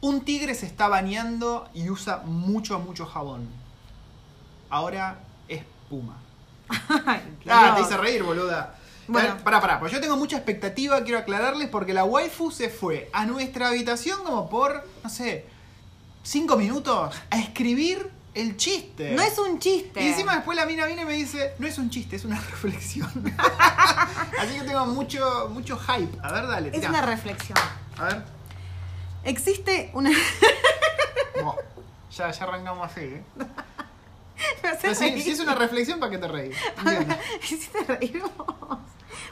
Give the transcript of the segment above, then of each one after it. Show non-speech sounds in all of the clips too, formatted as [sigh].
Un tigre se está bañando y usa mucho, mucho jabón. Ahora es puma. [laughs] Ah, te hice reír, boluda. Bueno. Pará, pará, pues yo tengo mucha expectativa, quiero aclararles, porque la waifu se fue a nuestra habitación como por, no sé, cinco minutos a escribir el chiste. No es un chiste. Y encima después la mina viene y me dice, no es un chiste, es una [laughs] reflexión. [laughs] Así que tengo mucho, mucho hype. A ver, dale, Es una reflexión. A ver. Existe una. Ya, ya arrancamos así, ¿eh? [laughs] Pero si, es una reflexión, ¿para qué te reís? [laughs] Hiciste reír vos.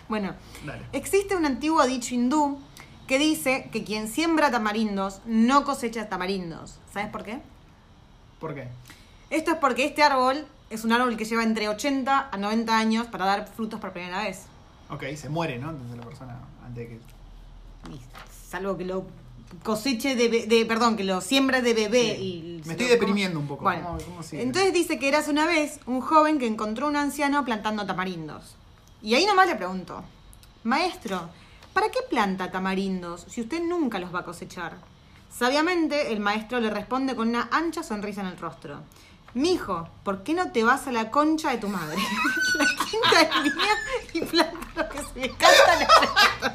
Bueno, Dale. existe un antiguo dicho hindú que dice que quien siembra tamarindos no cosecha tamarindos. ¿Sabes por qué? ¿Por qué? Esto es porque este árbol es un árbol que lleva entre 80 a 90 años para dar frutos por primera vez. Ok, se muere, ¿no? Entonces la persona antes de que... Y salvo que lo coseche de, be- de- perdón, que lo siembra de bebé Sí. y Me estoy deprimiendo un poco. Bueno, ¿Cómo- cómo sigue? entonces dice que eras una vez un joven que encontró un anciano plantando tamarindos. Y ahí nomás le pregunto, maestro, ¿para qué planta tamarindos si usted nunca los va a cosechar? Sabiamente el maestro le responde con una ancha sonrisa en el rostro. Mijo, ¿por qué no te vas a la concha de tu madre? [laughs] la quinta es [laughs] mía y planta lo que se me canta tetas.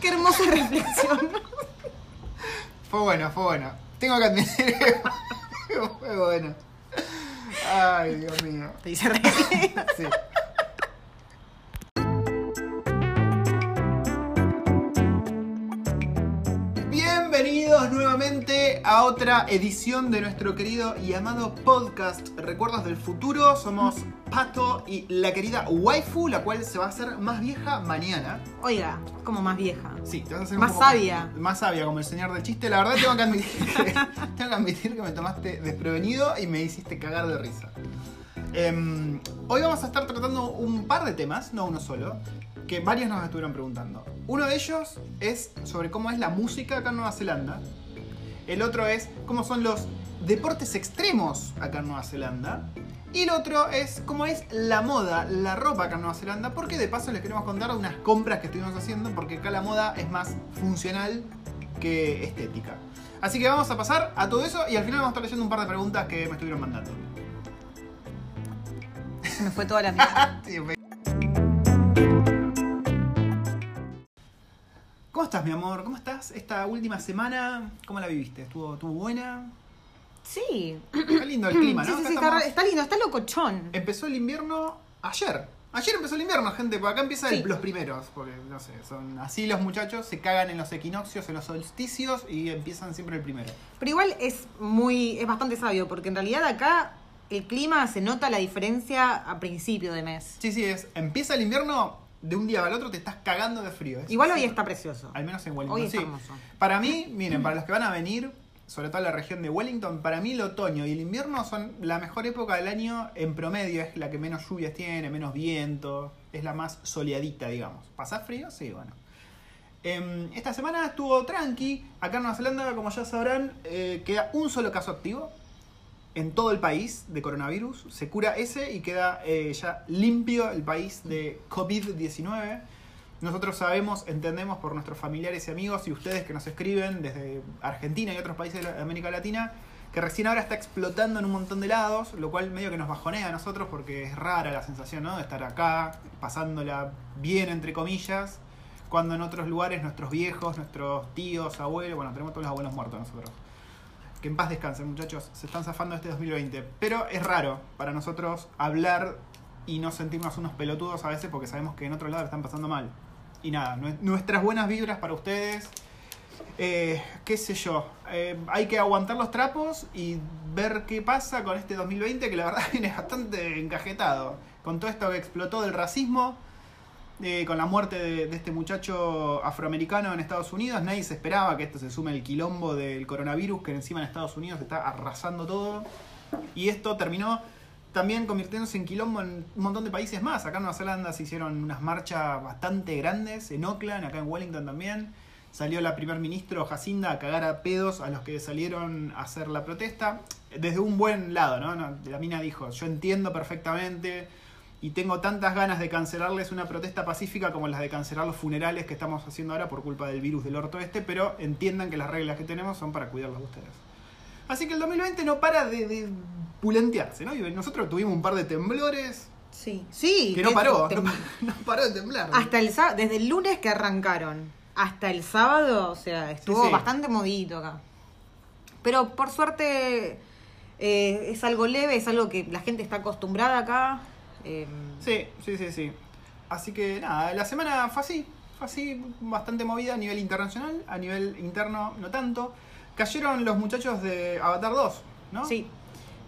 Qué hermosa reflexión. Fue bueno, fue bueno. Tengo que admitir que fue bueno. Ay, Dios mío. Te hice reír. Sí. Bienvenidos nuevamente a otra edición de nuestro querido y amado podcast Recuerdos del Futuro. Somos Pato y la querida waifu, la cual se va a hacer más vieja mañana. Oiga, como más vieja. Sí, te vas a hacer Más sabia. Más sabia, como el señor del chiste. La verdad tengo que admitir que, [laughs] tengo que, admitir que me tomaste desprevenido y me hiciste cagar de risa. Em, hoy vamos a estar tratando un par de temas, no uno solo, que varios nos estuvieron preguntando. Uno de ellos es sobre cómo es la música acá en Nueva Zelanda. El otro es cómo son los deportes extremos acá en Nueva Zelanda. Y el otro es cómo es la moda, la ropa acá en Nueva Zelanda. Porque de paso les queremos contar unas compras que estuvimos haciendo. Porque acá la moda es más funcional que estética. Así que vamos a pasar a todo eso y al final vamos a estar leyendo un par de preguntas que me estuvieron mandando. Se me fue toda la mierda. [laughs] Sí, me- estás, mi amor? ¿Cómo estás esta última semana? ¿Cómo la viviste? ¿Estuvo, estuvo buena? Sí. Está lindo el clima, [clears throat] ¿no? sí, Acá sí, está, estamos- está lindo, está locochón. Empezó el invierno ayer. Ayer empezó el invierno, gente, porque acá empiezan los primeros. Porque, no sé, son así los muchachos, se cagan en los equinoccios, en los solsticios y empiezan siempre el primero. Pero igual es muy, es bastante sabio, porque en realidad acá el clima se nota la diferencia a principio de mes. Sí, sí, es. Empieza el invierno, de un día al otro te estás cagando de frío. Es- Igual hoy está precioso. Al menos en Wellington. Hoy sí. hermoso. Para mí, [clears throat] miren, para los que van a venir, sobre todo en la región de Wellington, para mí el otoño y el invierno son la mejor época del año en promedio. Es la que menos lluvias tiene, menos viento, es la más soleadita, digamos. ¿Pasás frío? Sí, bueno. Em, esta semana estuvo tranqui. Acá en Nueva Zelanda, como ya sabrán, eh, queda un solo caso activo en todo el país de coronavirus. Se cura ese y queda eh, ya limpio el país de COVID-19. Nosotros sabemos, entendemos por nuestros familiares y amigos y ustedes que nos escriben desde Argentina y otros países de América Latina, que recién ahora está explotando en un montón de lados, lo cual medio que nos bajonea a nosotros porque es rara la sensación ¿no? de estar acá, pasándola bien, entre comillas, cuando en otros lugares nuestros viejos, nuestros tíos, abuelos, bueno, tenemos todos los abuelos muertos nosotros. Que en paz descansen, muchachos. Se están zafando este 2020. Pero es raro para nosotros hablar y no sentirnos unos pelotudos a veces porque sabemos que en otro lado la están pasando mal. Y nada, nue- nuestras buenas vibras para ustedes. Eh, qué sé yo. eh, hay que aguantar los trapos y ver qué pasa con este 2020 que la verdad [laughs] viene bastante encajetado. Con todo esto que explotó del racismo. Eh, con la muerte de, de este muchacho afroamericano en Estados Unidos, nadie se esperaba que esto se sume el quilombo del coronavirus que encima en Estados Unidos está arrasando todo. Y esto terminó también convirtiéndose en quilombo en un montón de países más. Acá en Nueva Zelanda se hicieron unas marchas bastante grandes, en Auckland, acá en Wellington también. Salió la primer ministro Jacinda a cagar a pedos a los que salieron a hacer la protesta. Desde un buen lado. No, La mina dijo, yo entiendo perfectamente y tengo tantas ganas de cancelarles una protesta pacífica como las de cancelar los funerales que estamos haciendo ahora por culpa del virus del orto este, pero entiendan que las reglas que tenemos son para cuidarlos de ustedes. Así que el 2020 no para de, de pulentearse, ¿no? Y nosotros tuvimos un par de temblores Sí. Sí. que no paró, no, pa- [laughs] no paró de temblar. Hasta el sábado, desde el lunes que arrancaron hasta el sábado, o sea, estuvo sí. bastante movidito acá. Pero por suerte eh, es algo leve, es algo que la gente está acostumbrada acá. Eh, Sí, sí, sí, sí. Así que nada, la semana fue así, fue así, bastante movida a nivel internacional, a nivel interno no tanto. Cayeron los muchachos de Avatar 2, ¿no? Sí.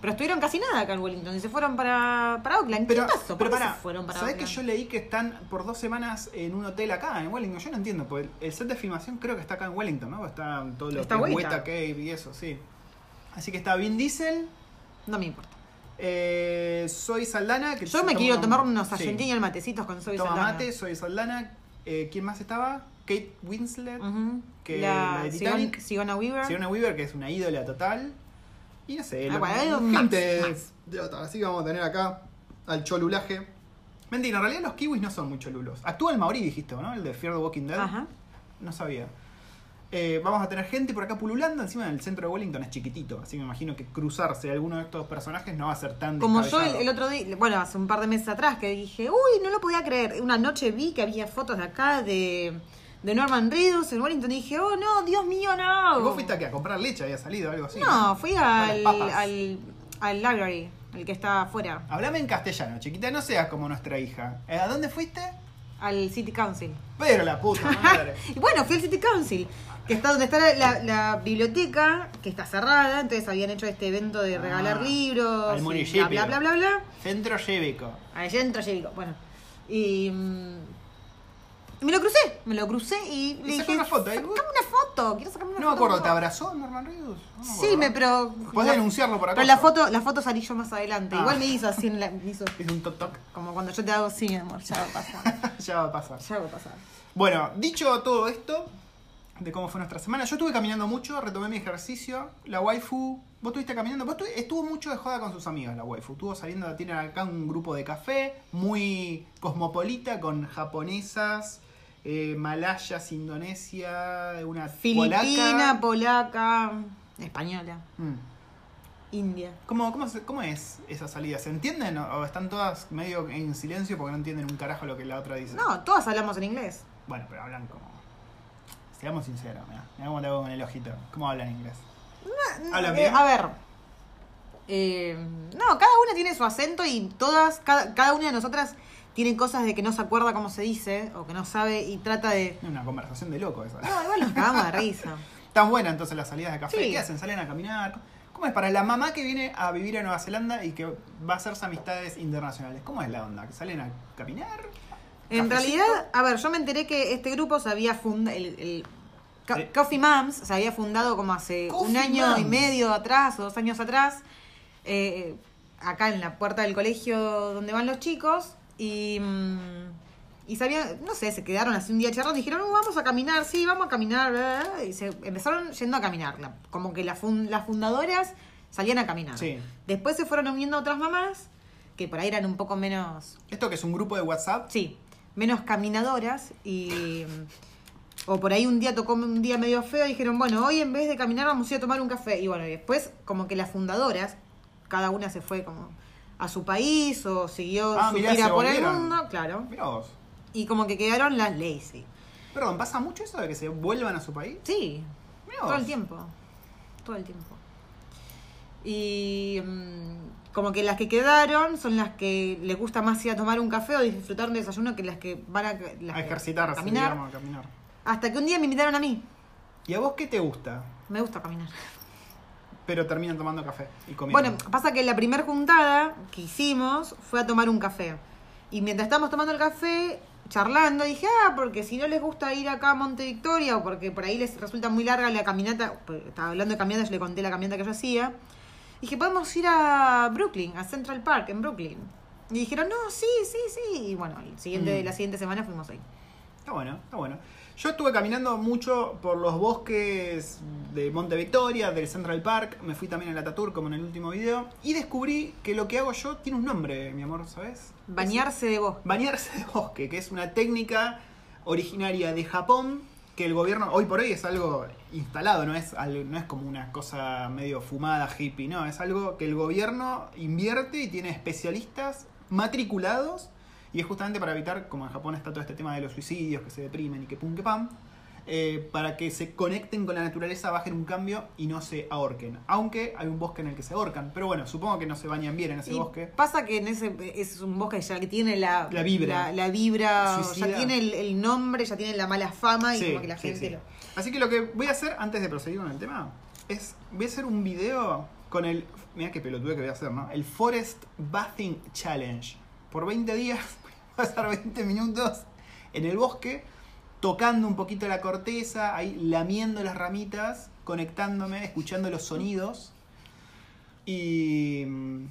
Pero estuvieron casi nada acá en Wellington y se fueron para, para Oakland. Pero, ¿Qué pero pará, se fueron para ¿sabés que Oakland? yo leí que están por dos semanas en un hotel acá, en Wellington? Yo no entiendo, porque el set de filmación creo que está acá en Wellington, ¿no? Está todo lo Está que. Weta Cave y eso, sí. Así que está Vin Diesel, No me importa. Eh, Soy Saldana. Que Yo me quiero un- tomar unos sí. argentinos matecitos con soy Toma Saldana. mate, Soy Saldana. Eh, ¿Quién más estaba? Kate Winslet. Que la, la de. Sigourney Weaver. Sigourney Weaver, que es una ídola total. Y no sé, Ah, bueno, gente de otra. Así que vamos a tener acá al cholulaje. Mentira, en realidad los kiwis no son muy cholulos. Actúa el Maori, dijiste, ¿no? El de Fear the Walking Dead. Ajá. No sabía. Eh, vamos a tener gente por acá pululando. Encima el centro de Wellington es chiquitito. Así me imagino que cruzarse alguno de estos personajes no va a ser tan Como yo el, otro día, bueno, hace un par de meses atrás, que dije, uy, no lo podía creer. Una noche vi que había fotos de acá de, de Norman Reedus en Wellington y dije, oh no, Dios mío, no. ¿Y vos fuiste aquí a comprar leche? ¿Había salido algo así? No, fui al, al, al library, el que está afuera, Hablame en castellano, chiquita. No seas como nuestra hija. Eh, ¿A dónde fuiste? al City Council. Pero la puta madre. [laughs] Y bueno, fui al City Council, que está donde está la, la- la biblioteca, que está cerrada, entonces habían hecho este evento de regalar Ah, libros, al bla, municipio. bla, bla, bla, bla. Centro cívico. Al centro cívico, bueno. Y mm, me lo crucé, me lo crucé y le dije, una foto, ¿eh? sacame una foto, quiero sacarme una No me foto. acuerdo, ¿te abrazó Norman Reedus? No Sí, me, pero... Podés denunciarlo por acá. Pero la foto, la foto salí yo más adelante. Ah. Igual me hizo así, en la, me hizo Es un toc toc. como cuando yo te hago sí, mi amor, ya va a pasar. [laughs] ya va a pasar. ya va a pasar. Bueno, dicho todo esto, de cómo fue nuestra semana, yo estuve caminando mucho, retomé mi ejercicio. La waifu, vos estuviste caminando, vos estuvo mucho de joda con sus amigas, la waifu. Estuvo saliendo, tienen acá un grupo de café muy cosmopolita con japonesas, eh, malayas, Indonesia, una Filipina, polaca. polaca, española, Mm. india. ¿Cómo, cómo, ¿Cómo es esa salida? ¿Se entienden o están todas medio en silencio porque no entienden un carajo lo que la otra dice? No, todas hablamos en inglés. Bueno, pero hablan como. Seamos sinceros, mira. Mira cómo te hago con el ojito. ¿Cómo hablan inglés? ¿Hablan Eh, bien? a ver. eh, no, cada una tiene su acento y todas, cada, cada una de nosotras tiene cosas de que no se acuerda cómo se dice o que no sabe y trata de. Una conversación de loco esa. No, igual nos cagamos de risa. [laughs] Tan buena entonces las salidas de café. Sí. ¿Qué hacen? ¿Salen a caminar? ¿Cómo es para la mamá que viene a vivir a Nueva Zelanda y que va a hacerse amistades internacionales? ¿Cómo es la onda? ¿Que salen a caminar? En ¿Cafecito? realidad, a ver, yo me enteré que este grupo se había fundado. El, el Co-. Coffee Moms se había fundado como hace Coffee un año y medio atrás o dos años atrás, eh, acá en la puerta del colegio donde van los chicos. Y, mm, y sabía, no sé, se quedaron así un día charlando y dijeron, "Uh, vamos a caminar, sí, vamos a caminar. bla, bla", Y se empezaron yendo a caminar. La- como que la fun- las fundadoras salían a caminar. Sí. Después se fueron uniendo otras mamás, que por ahí eran un poco menos ¿Esto que es un grupo de WhatsApp? Sí, menos caminadoras y... O por ahí un día tocó un día medio feo y dijeron, bueno, hoy en vez de caminar vamos a ir a tomar un café. Y bueno, y después como que las fundadoras, cada una se fue como a su país o siguió Ah, su mirá, gira por el mundo, claro. Mirá vos. Y como que quedaron las lazy. Perdón, ¿pasa mucho eso de que se vuelvan a su país? Sí, Mirá todo el tiempo. Todo el tiempo. Y mm, como que las que quedaron son las que les gusta más ir a tomar un café o disfrutar un desayuno que las que van a, las A que- ejercitarse, caminar. digamos, a caminar. Hasta que un día me invitaron a mí. ¿Y a vos qué te gusta? Me gusta caminar. Pero terminan tomando café y comiendo. Bueno, pasa que la primera juntada que hicimos fue a tomar un café. Y mientras estábamos tomando el café, charlando, dije, ah, porque si no les gusta ir acá a Monte Victoria o porque por ahí les resulta muy larga la caminata, estaba hablando de caminata, yo le conté la caminata que yo hacía. Dije, podemos ir a Brooklyn, a Central Park, en Brooklyn. Y dijeron, no, sí, sí, sí. Y bueno, el siguiente, Mm. la siguiente semana fuimos ahí. Está bueno, está bueno. Yo estuve caminando mucho por los bosques de Monte Victoria, del Central Park, me fui también al Atatur como en el último video y descubrí que lo que hago yo tiene un nombre, mi amor, ¿sabes? Bañarse de bosque. Bañarse de bosque, que es una técnica originaria de Japón que el gobierno hoy por hoy es algo instalado, no es, algo- no es como una cosa medio fumada, hippie, no, es algo que el gobierno invierte y tiene especialistas matriculados y es justamente para evitar, como en Japón está todo este tema de los suicidios, que se deprimen y que pum que pam, eh, para que se conecten con la naturaleza, bajen un cambio y no se ahorquen. Aunque hay un bosque en el que se ahorcan, pero bueno, supongo que no se bañan bien en ese Y bosque. pasa que en ese es un bosque ya que tiene la, La vibra. la, la vibra, ya tiene el, el nombre, ya tiene la mala fama y Sí, como que la sí, gente sí. lo. Así que lo que voy a hacer antes de proseguir con el tema es voy a hacer un video con el mira qué pelotudo que voy a hacer, ¿no? El Forest Bathing Challenge. Por 20 días [laughs] voy a pasar 20 minutos en el bosque tocando un poquito la corteza, ahí lamiendo las ramitas, conectándome, escuchando los sonidos y mm,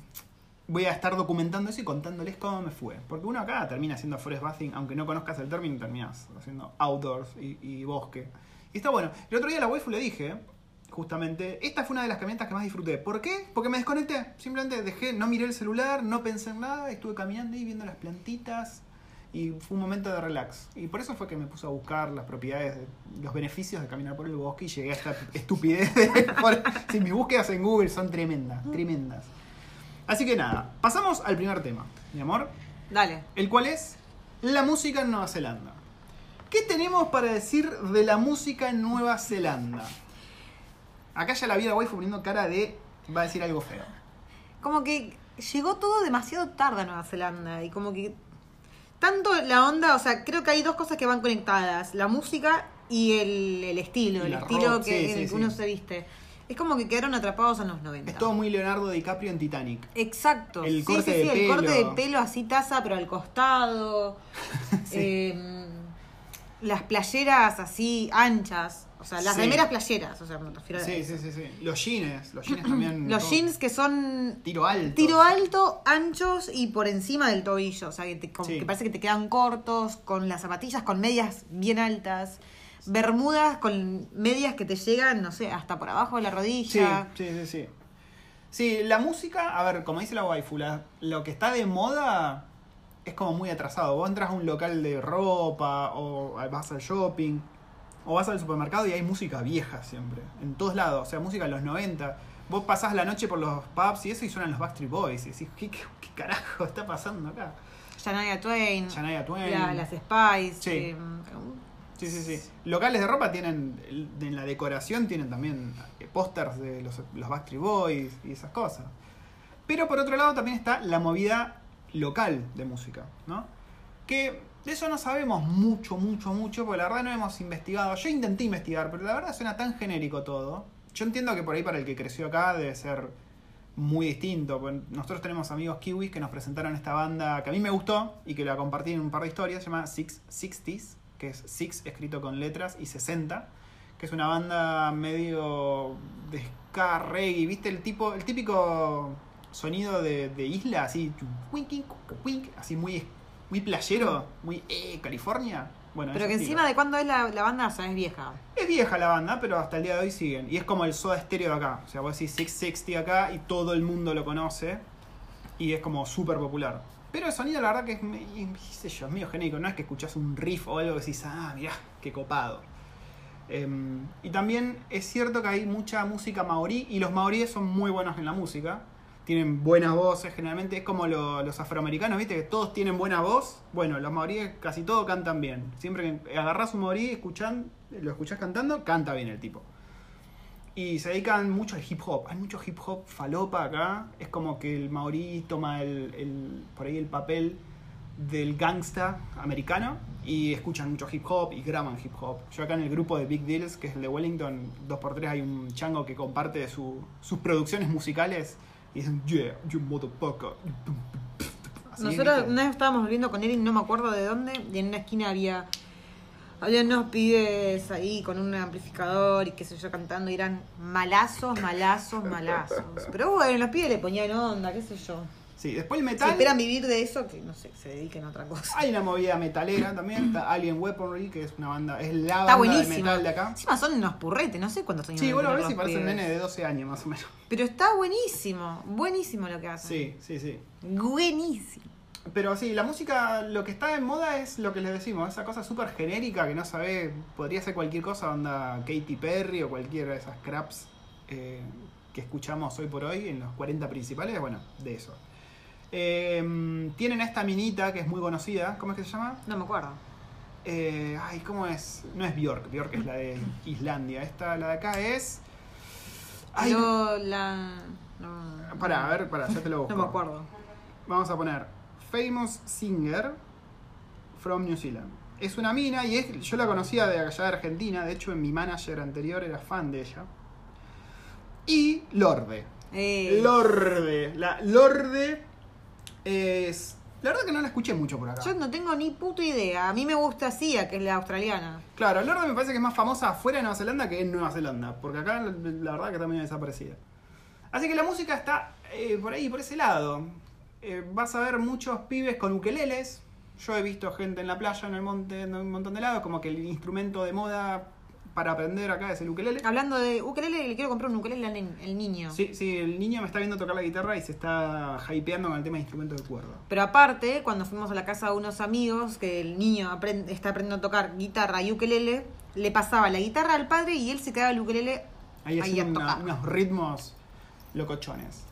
voy a estar documentando eso y contándoles cómo me fue. Porque uno acá termina haciendo forest bathing, aunque no conozcas el término, terminas haciendo outdoors y bosque. Y está bueno. El otro día a la waifu le dije, justamente, esta fue una de las caminatas que más disfruté. ¿Por qué? Porque me desconecté. Simplemente dejé, no miré el celular, no pensé en nada, estuve caminando y viendo las plantitas. Y fue un momento de relax. Y por eso fue que me puse a buscar las propiedades, de- los beneficios de caminar por el bosque y llegué a esta [laughs] estupidez. de- por- sí, mis búsquedas en Google son tremendas, tremendas. Así que nada, pasamos al primer tema, mi amor, Dale. el cual es la música en Nueva Zelanda. ¿Qué tenemos para decir de la música en Nueva Zelanda? Acá ya la vida waifu poniendo cara de va a decir algo feo. Como que llegó todo demasiado tarde a Nueva Zelanda y como que tanto la onda, o sea, creo que hay dos cosas que van conectadas, la música y el, el estilo, Y el estilo rock, que, sí, en sí, el que sí. uno se viste. Es como que quedaron atrapados en los 90. Es todo muy Leonardo DiCaprio en Titanic. Exacto. El sí, corte sí, sí, de el corte pelo. de pelo así taza, pero al costado. [laughs] Eh, las playeras así anchas. O sea, las Sí. remeras playeras. O sea, me refiero a Sí, sí, sí, sí. Los jeans, los jeans [clears throat] también. Los todo jeans que son Tiro alto. tiro alto, anchos y por encima del tobillo. O sea, que, te- como Sí. que parece que te quedan cortos, con las zapatillas con medias bien altas. Bermudas con medias que te llegan, no sé, hasta por abajo de la Sí, rodilla. sí, sí, sí. Sí, la música, a ver, como dice la waifu, la- lo que está de moda es como muy atrasado. Vos entras a un local de ropa o vas al shopping o vas al supermercado y hay música vieja siempre, en todos lados, o sea, música de los 90. Vos pasás la noche por los pubs y eso y suenan los Backstreet Boys y decís, ¿qué, qué, qué carajo está pasando acá? Shania Twain. Shania Twain. la- las Spice. Sí. eh, Sí, sí, sí. Locales de ropa tienen, en la decoración tienen también eh, pósters de los, los Backstreet Boys y esas cosas. Pero por otro lado también está la movida local de música, ¿no? Que de eso no sabemos mucho, mucho, mucho, porque la verdad no hemos investigado. Yo intenté investigar, pero la verdad suena tan genérico todo. Yo entiendo que por ahí para el que creció acá debe ser muy distinto. Nosotros tenemos amigos kiwis que nos presentaron esta banda que a mí me gustó y que la compartí en un par de historias, se llama Six Sixties, que es Six escrito con letras y 60, que es una banda medio de ska ¿viste? El tipo, el típico sonido de, de isla, así así muy, muy playero, muy eh, California. Bueno, Pero que estilo. encima de cuándo es la, la banda, o sea, es vieja. Es vieja la banda, pero hasta el día de hoy siguen. Y es como el soda estéreo de acá. O sea, vos decís 660 acá y todo el mundo lo conoce. Y es como súper popular. Pero el sonido, la verdad, que es, qué sé yo, es medio genérico. No es que escuchás un riff o algo que decís, ah, mirá, qué copado. Em, y también es cierto que hay mucha música maorí. Y los maoríes son muy buenos en la música. Tienen buenas voces, generalmente es como lo- los afroamericanos, ¿viste? Que todos tienen buena voz. Bueno, los maoríes casi todo cantan bien. Siempre que agarras un maorí, escuchan, lo escuchás cantando, canta bien el tipo. Y se dedican mucho al hip hop. Hay mucho hip hop falopa acá. Es como que el maorí toma el, el- por ahí el papel del gangsta americano y escuchan mucho hip hop y graban hip hop. Yo acá en el grupo de Big Deals, que es el de Wellington, 2x3 hay un chango que comparte su- sus producciones musicales y dicen, yeah, you motherfucker. Así, Nosotros una vez estábamos volviendo con Eric, no me acuerdo de dónde, y en una esquina había había unos pibes ahí con un amplificador y qué sé yo cantando y eran malazos, malazos, malazos. Pero bueno, los pibes le ponían onda, qué sé yo. Sí, después el Si metal. esperan vivir de eso, que no sé, se dediquen a otra cosa. Hay una movida metalera también, está Alien Weaponry, que es una banda, es la Está banda de metal de acá. Encima son unos purretes, no sé cuántos años Sí, bueno, a ver si parece un nene de 12 años más o menos. Pero está buenísimo, buenísimo lo que hacen. Sí, sí, sí. Buenísimo. Pero sí, la música, lo que está en moda es lo que les decimos, esa cosa súper genérica que no sabe, podría ser cualquier cosa, onda Katy Perry o cualquiera de esas craps eh, que escuchamos hoy por hoy en los 40 principales, bueno, de eso. Eh, tienen esta minita que es muy conocida, ¿cómo es que se llama? No me acuerdo. Eh, ay, ¿cómo es? No es Bjork, Bjork es la de Islandia, esta, la de acá es... Ay, Yo la. No, Pará, a ver, pará, ya te lo busco. No me acuerdo. Vamos a poner Famous Singer from New Zealand. Es una mina y es, yo la conocía de allá de Argentina, de hecho en mi manager anterior era fan de ella. Y Lorde. Eh, Lorde. La Lorde es... La verdad que no la escuché mucho por acá. Yo no tengo ni puta idea. A mí me gusta Sia, que es la australiana. Claro, Lorde me parece que es más famosa afuera de Nueva Zelanda que en Nueva Zelanda, porque acá la verdad que medio desaparecida. Así que la música está eh, por ahí, por ese lado. Eh, vas a ver muchos pibes con ukeleles. Yo he visto gente en la playa, en el monte, en un montón de lados, como que el instrumento de moda para aprender acá es el ukelele. Hablando de ukelele, le quiero comprar un ukelele al el niño. Sí, sí, el niño me está viendo tocar la guitarra y se está hypeando con el tema de instrumentos de cuerda. Pero aparte, cuando fuimos a la casa de unos amigos, que el niño aprende- está aprendiendo a tocar guitarra y ukelele, le pasaba la guitarra al padre y él se quedaba el ukelele Ahí ahí a hacen una- tocar. unos ritmos locochones.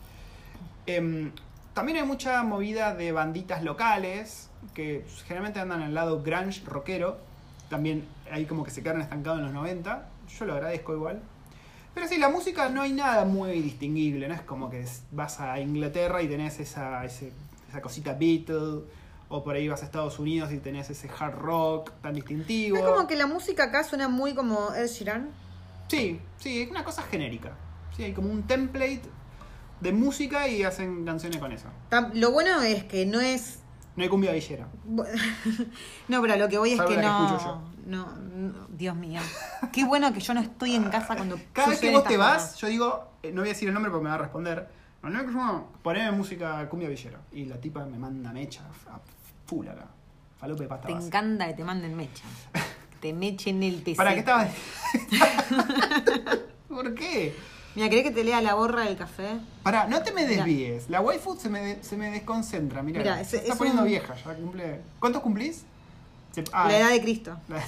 Em, también hay mucha movida de banditas locales que generalmente andan el lado grunge rockero. También ahí como que se quedaron estancados en los 90. Yo lo agradezco igual. Pero sí, la música no hay nada muy distinguible. No es como que vas a Inglaterra y tenés esa, ese- esa cosita Beatle. O por ahí vas a Estados Unidos y tenés ese hard rock tan distintivo. Es como que la música acá suena muy como Ed Sheeran. Sí, sí, es una cosa genérica. Sí, hay como un template de música y hacen canciones con eso. Lo bueno es que no es. No hay cumbia villera. [laughs] No, pero lo que voy es que la que no, no. Dios mío. Qué bueno que yo no estoy en casa cuando. Cada vez que vos te vas, cosas. yo digo, eh, no voy a decir el nombre porque me va a responder. No, no, no, poneme música cumbia villera. Y la tipa me manda mecha a full acá. Falope de pasta Te base. encanta que te manden mecha. Que te mechen el PC. ¿Para qué estabas? [laughs] ¿Por qué? Mira, ¿querés que te lea la borra del café? Pará, no te me desvíes. La waifu se me, de- se me desconcentra. Mirá, Mirá, se ese- está es poniendo un- vieja. Ya cumple. ¿Cuántos cumplís? Se- ah, La edad de Cristo. [laughs] La,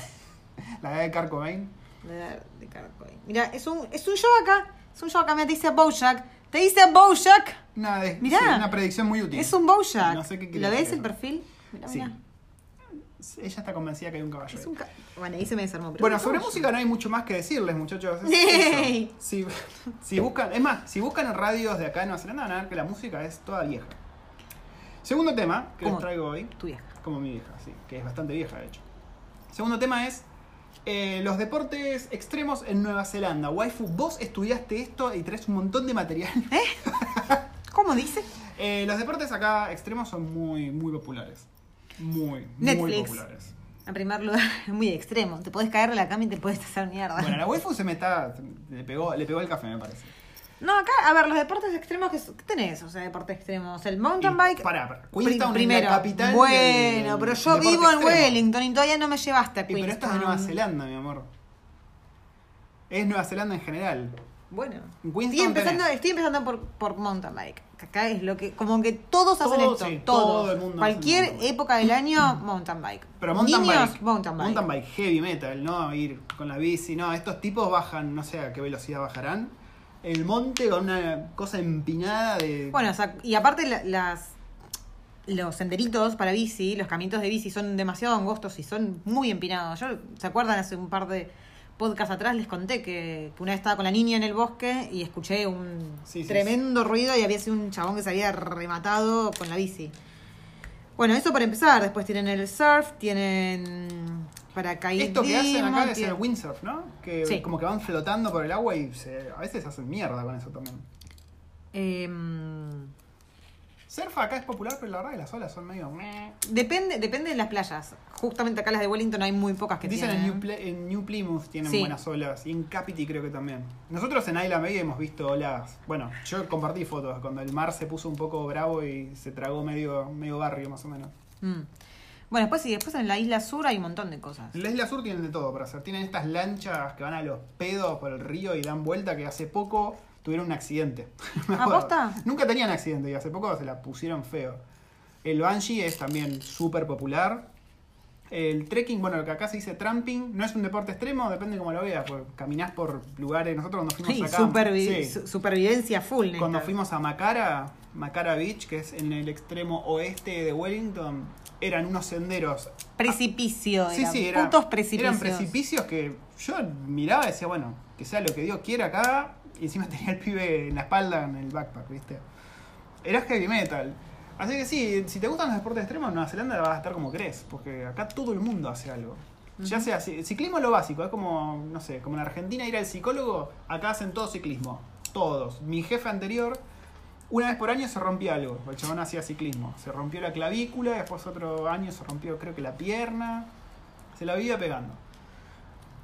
la edad de Kurt Cobain. La edad de Carcoy. Mira, es un, es un show acá. Es un show acá. Mira, te dice Bojack. Te dice Bojack. Mirá. sí, una predicción muy útil. Es un Bojack. No sé qué ¿Lo ves el perfil? Mira, Sí. mira. Ella está convencida que hay un caballo. Es ahí. un ca- Bueno, ahí se me desarmó. pero Bueno, es sobre música no hay mucho más que decirles, muchachos. Es. Si, si buscan, es más, si buscan en radios de acá en Nueva Zelanda van a ver que la música es toda vieja. Segundo tema que les traigo hoy, Tu vieja. Como mi vieja, sí, que es bastante vieja de hecho. Segundo tema es eh, los deportes extremos en Nueva Zelanda. Waifu, vos estudiaste esto y traes un montón de material. [laughs] ¿Cómo dice? Eh, los deportes acá extremos son muy, muy populares. Muy, muy populares. En primer lugar, [laughs] es muy extremo. Te podés caer de la cama y te puedes hacer mierda. Bueno, la waifu se me está. Le pegó, le pegó el café, me parece. No, acá, a ver, los deportes extremos, que ¿qué tenés? O sea, deportes extremos. El mountain bike. pará, pará. pri- Queenstown es la capital Bueno, del pero yo vivo en. Wellington y todavía no me llevaste a Y pero esto Queenstown. es de Nueva Zelanda, mi amor. Es Nueva Zelanda en general. Bueno, En Queenstown estoy empezando, estoy empezando por, por mountain bike. Acá es lo que, como que todos hacen esto. sí, todos. todo el mundo Cualquier época del año, mountain bike. Pero mountain Niños, bike. mountain bike. Mountain bike heavy metal, no ir con la bici. No, estos tipos bajan, no sé a qué velocidad bajarán. El monte con una cosa empinada de. Bueno, o sea, y aparte la- las los senderitos para bici, los caminitos de bici son demasiado angostos y son muy empinados. Yo, ¿se acuerdan? Hace un par de podcasts atrás les conté que, que una vez estaba con la niña en el bosque y escuché un Sí, sí, tremendo ruido y había sido un chabón que se había rematado con la bici. Bueno, eso para empezar. Después tienen el surf, tienen paracaidismo. Esto que hacen acá es el windsurf, ¿no? Que Sí. como que van flotando por el agua y se- a veces hacen mierda con eso también. Em, Surf acá es popular, pero la verdad que las olas son medio... Depende, depende de las playas. Justamente acá las de Wellington hay muy pocas que Dicen en tienen. New, Ple- en New Plymouth tienen Sí. buenas olas. Y en Capiti creo que también. Nosotros en Isla Bay hemos visto olas... Bueno, yo compartí fotos cuando el mar se puso un poco bravo y se tragó medio, medio barrio más o menos. Mm. Bueno, después sí, después en la isla sur hay un montón de cosas. En la Isla Sur tienen de todo para hacer. Tienen estas lanchas que van a los pedos por el río y dan vuelta que hace poco tuvieron un accidente. [laughs] Me ¿Ah, acuerdo. posta? Nunca tenían accidente y hace poco se la pusieron feo. El Banshee es también súper popular. El trekking, bueno, lo que acá se dice tramping, no es un deporte extremo, depende cómo lo veas, porque caminás por lugares, nosotros cuando fuimos [laughs] Sí, acá, supervi- sí, su- supervivencia full. cuando fuimos a Macara, Macara Beach, que es en el extremo oeste de Wellington, eran unos senderos Precipicio, Sí, eran sí, era- putos precipicios. eran precipicios que yo miraba y decía, bueno, que sea lo que Dios quiera acá. Y encima [laughs] tenía el pibe en la espalda en el backpack, ¿viste? Era heavy metal. Así que sí, si te gustan los deportes extremos, Nueva Zelanda vas a estar como crees, porque acá todo el mundo hace algo. Ya sea, ci- ciclismo es lo básico, es como, no sé, como en Argentina ir al psicólogo, acá hacen todo ciclismo. Todos. Mi jefe anterior, una vez por año se rompía algo, el chabón hacía ciclismo. Se rompió la clavícula, después otro año se rompió creo que la pierna, se la vivía pegando.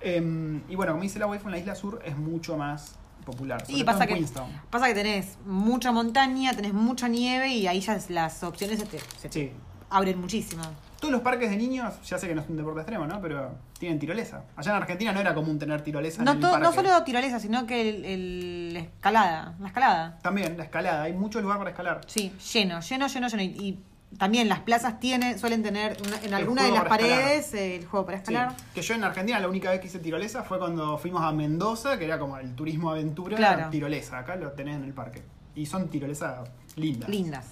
Em, y bueno, como dice la wifi en la isla sur es mucho más popular. todo pasa que, pasa que tenés mucha montaña, tenés mucha nieve y ahí ya las opciones se te, se te Sí. abren muchísimo. Todos los parques de niños, ya sé que no es un deporte extremo, ¿no? Pero tienen tirolesa. Allá en Argentina no era común tener tirolesa No, en el to- parque. no solo tirolesa, sino que el, el- la escalada. La escalada. También, la escalada. Hay mucho lugar para escalar. Sí, lleno, lleno, lleno, lleno. Y, y también las plazas tienen, suelen tener una- en alguna de las escalar. paredes eh, el juego para Sí, escalar. que yo en Argentina la única vez que hice tirolesa fue cuando fuimos a Mendoza, que era como el turismo aventura, Claro. tirolesa. Acá lo tenés en el parque. Y son tirolesas lindas. Lindas.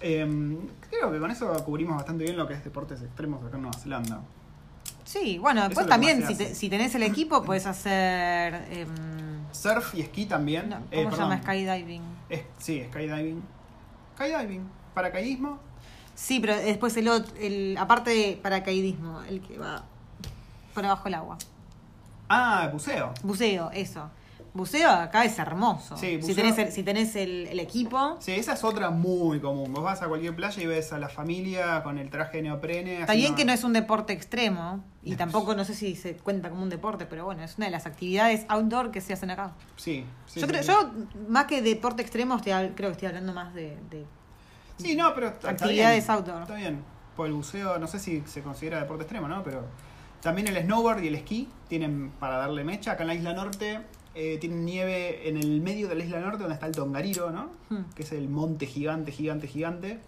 Em, creo que con eso cubrimos bastante bien lo que es deportes extremos acá en Nueva Zelanda. Sí, bueno, después también, si, te- si tenés el equipo, [laughs] puedes hacer. em, Surf y esquí también. no, Eh, ¿Cómo se llama? Skydiving. Es- sí, skydiving. Skydiving. Paracaidismo. Sí, pero después el otro, el, aparte de paracaidismo, el que va por abajo del agua. Ah, buceo. Buceo, eso. Buceo acá es hermoso. Sí, Si buceo- tenés el, si tenés el, el equipo, Sí, esa es otra muy común. Vos vas a cualquier playa y ves a la familia con el traje de neoprene. está bien haciendo- que no es un deporte extremo, y tampoco no sé si se cuenta como un deporte, pero bueno, es una de las actividades outdoor que se hacen acá. Sí, sí, yo creo, sí. yo más que deporte extremo, estoy, creo que estoy hablando más de, de- Sí, no, pero está- está actividades bien. outdoor. Está bien. Por el buceo, no sé si se considera deporte extremo, ¿no? Pero también el snowboard y el esquí tienen para darle mecha. Acá en la isla norte eh, tienen nieve en el medio de la isla norte donde está el Tongariro, ¿no? Hmm. Que es el monte gigante, gigante, gigante.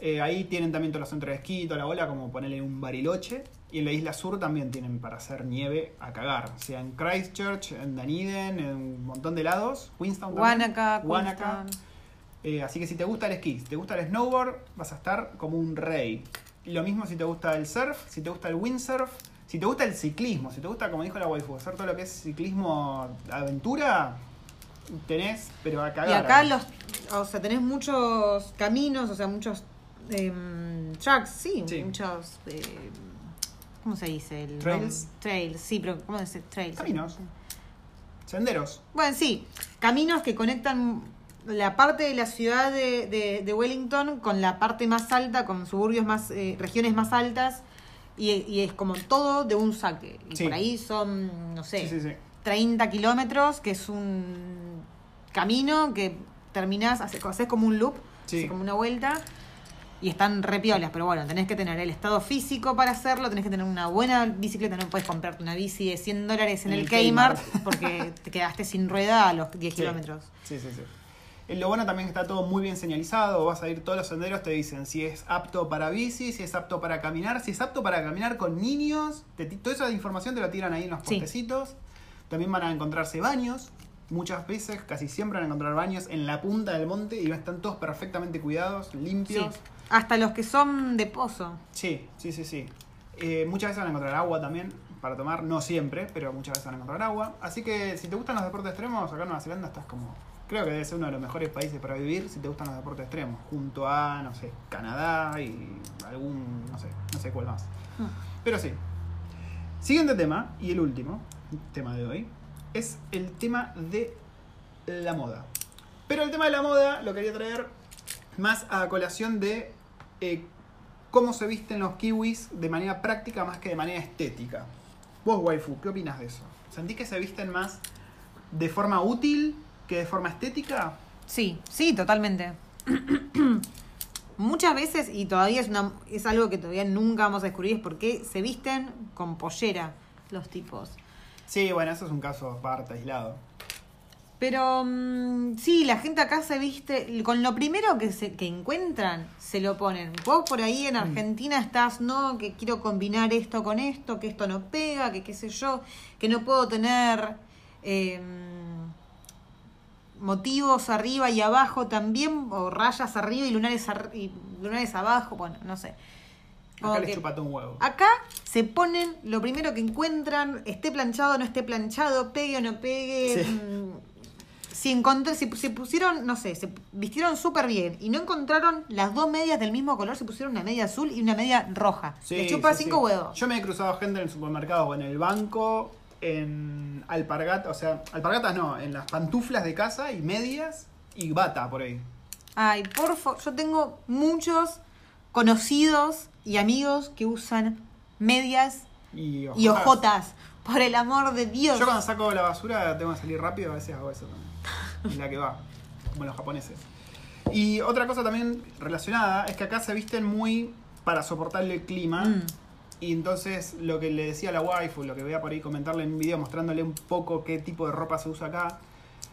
Eh, ahí tienen también todos los centros de esquí, toda la bola, como ponerle un bariloche. Y en la isla sur también tienen para hacer nieve a cagar. O sea, en Christchurch, en Dunedin, en un montón de lados. Queenstown también. Wanaka, Wanaka. Eh, así que si te gusta el esquí, si te gusta el snowboard, vas a estar como un rey. Y lo mismo si te gusta el surf, si te gusta el windsurf, si te gusta el ciclismo, si te gusta, como dijo la waifu, hacer todo lo que es ciclismo aventura, tenés, pero a cagar. Y acá los, o sea, tenés muchos caminos, o sea, muchos em, tracks, sí, Sí. muchos, eh, ¿cómo se dice? El Trails. trails, sí, pero ¿cómo se dice? Trails. Caminos. Senderos. Bueno, sí, caminos que conectan la parte de la ciudad de, de- de Wellington con la parte más alta, con suburbios más, eh, regiones más altas, y, y es como todo de un saque. Y Sí. por ahí son, no sé, Sí, sí, sí. 30 kilómetros, que es un camino que terminás, haces, haces como un loop, haces como una vuelta, y están repiolas, pero bueno, tenés que tener el estado físico para hacerlo, tenés que tener una buena bicicleta, no puedes comprarte una bici de 100 dólares en el, el Kmart, Kmart. porque te quedaste sin rueda a los 10 Sí. kilómetros. Sí, sí, sí. Lo bueno también que está todo muy bien señalizado. Vas a ir todos los senderos, te dicen si es apto para bici, si es apto para caminar, si es apto para caminar con niños. Te toda esa información te la tiran ahí en los Sí. postecitos. También van a encontrarse baños. Muchas veces, casi siempre van a encontrar baños en la punta del monte y están todos perfectamente cuidados, Sí. limpios. Hasta los que son de pozo. Sí, sí, sí, sí. Eh, muchas veces van a encontrar agua también para tomar, no siempre, pero muchas veces van a encontrar agua. Así que si te gustan los deportes extremos, acá en Nueva Zelanda estás como... Creo que debe ser uno de los mejores países para vivir si te gustan los deportes extremos, junto a, no sé, Canadá y algún, no sé, no sé cuál más. Hmm. Pero sí. Siguiente tema, y el último tema de hoy, es el tema de la moda. Pero el tema de la moda lo quería traer más a colación de eh, cómo se visten los kiwis de manera práctica más que de manera estética. Vos, waifu, ¿qué opinas de eso? ¿Sentís que se visten más de forma útil que de forma estética? Sí, sí, totalmente. [clears throat] Muchas veces, y todavía es, una, es algo que todavía nunca vamos a descubrir, es por qué se visten con pollera los tipos. Sí, bueno, eso es un caso aparte, aislado. Pero mm, sí, la gente acá se viste, con lo primero que, se, que encuentran, se lo ponen. Vos por ahí en Argentina estás, no, que quiero combinar esto con esto, que esto no pega, que qué sé yo, que no puedo tener eh, motivos arriba y abajo también, o rayas arriba y lunares, ar- y lunares abajo, bueno, no sé. Como Acá les chupate un huevo. Acá se ponen lo primero que encuentran, esté planchado o no esté planchado, pegue o no pegue. Sí. mm, Si, encontré, si se pusieron, no sé, se vistieron súper bien y no encontraron las dos medias del mismo color, se pusieron una media azul y una media roja. Sí, Le chupa sí, cinco huevos. Yo me he cruzado gente en el supermercado o en el banco, en alpargatas, o sea, alpargatas no, en las pantuflas de casa y medias y bata por ahí. Ay, por favor, yo tengo muchos conocidos y amigos que usan medias Y y ojotas. Por el amor de Dios. Yo cuando saco la basura tengo que salir rápido, a veces hago eso también. Es la que va, como los japoneses. Y otra cosa también relacionada es que acá se visten muy para soportarle el clima. Mm. Y entonces lo que le decía a la waifu, lo que voy a por ahí comentarle en un video mostrándole un poco qué tipo de ropa se usa acá,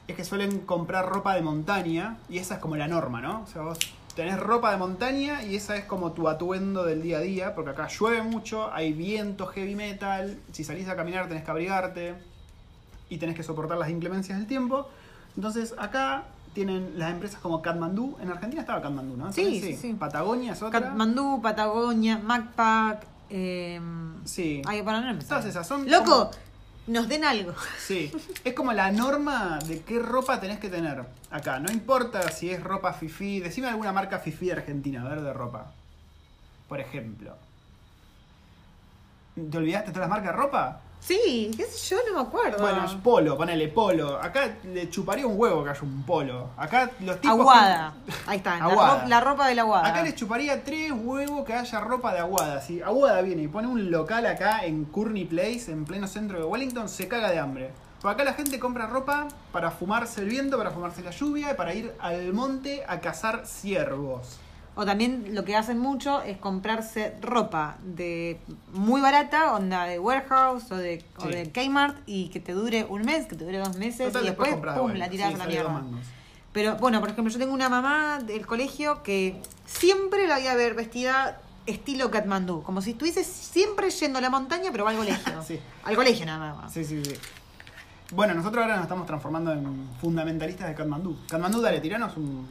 es que suelen comprar ropa de montaña y esa es como la norma, ¿no? O sea, vos tenés ropa de montaña y esa es como tu atuendo del día a día, porque acá llueve mucho, hay viento heavy metal, si salís a caminar tenés que abrigarte y tenés que soportar las inclemencias del tiempo. Entonces acá tienen las empresas como Katmandú, en Argentina estaba Katmandú, ¿no? Sí, sí, sí. Patagonia es otra. Katmandú, Patagonia, Macpac. Eh, Sí. Ay, no Todas esas son Loco, como- nos den algo. Sí, [laughs] es como la norma de qué ropa tenés que tener acá. No importa si es ropa fifi. Decime alguna marca fifi de Argentina, a ver, de ropa. Por ejemplo. ¿Te olvidaste todas las marcas de ropa? Sí, qué sé yo, no me acuerdo. Bueno, es polo, ponele polo. Acá le chuparía un huevo que haya un polo. Acá los tipos. Aguada. Ahí está, la, ropa de la aguada. Acá les chuparía tres huevos que haya ropa de Aguada. Si Aguada viene y pone un local acá en Courtney Place, en pleno centro de Wellington, se caga de hambre. Porque acá la gente compra ropa para fumarse el viento, para fumarse la lluvia y para ir al monte a cazar ciervos. O también lo que hacen mucho es comprarse ropa de muy barata, onda de warehouse o de, o de Kmart y que te dure un mes, que te dure dos meses Total, y después, compras de pum, la tirás Sí, a la mierda. Pero bueno, por ejemplo, yo tengo una mamá del colegio que siempre la voy a ver vestida estilo Katmandú, como si estuviese siempre yendo a la montaña, pero va al colegio. [laughs] Sí. Al colegio nada más. Sí, sí, sí. Bueno, nosotros ahora nos estamos transformando en fundamentalistas de Katmandú. Katmandú, dale, tiranos un,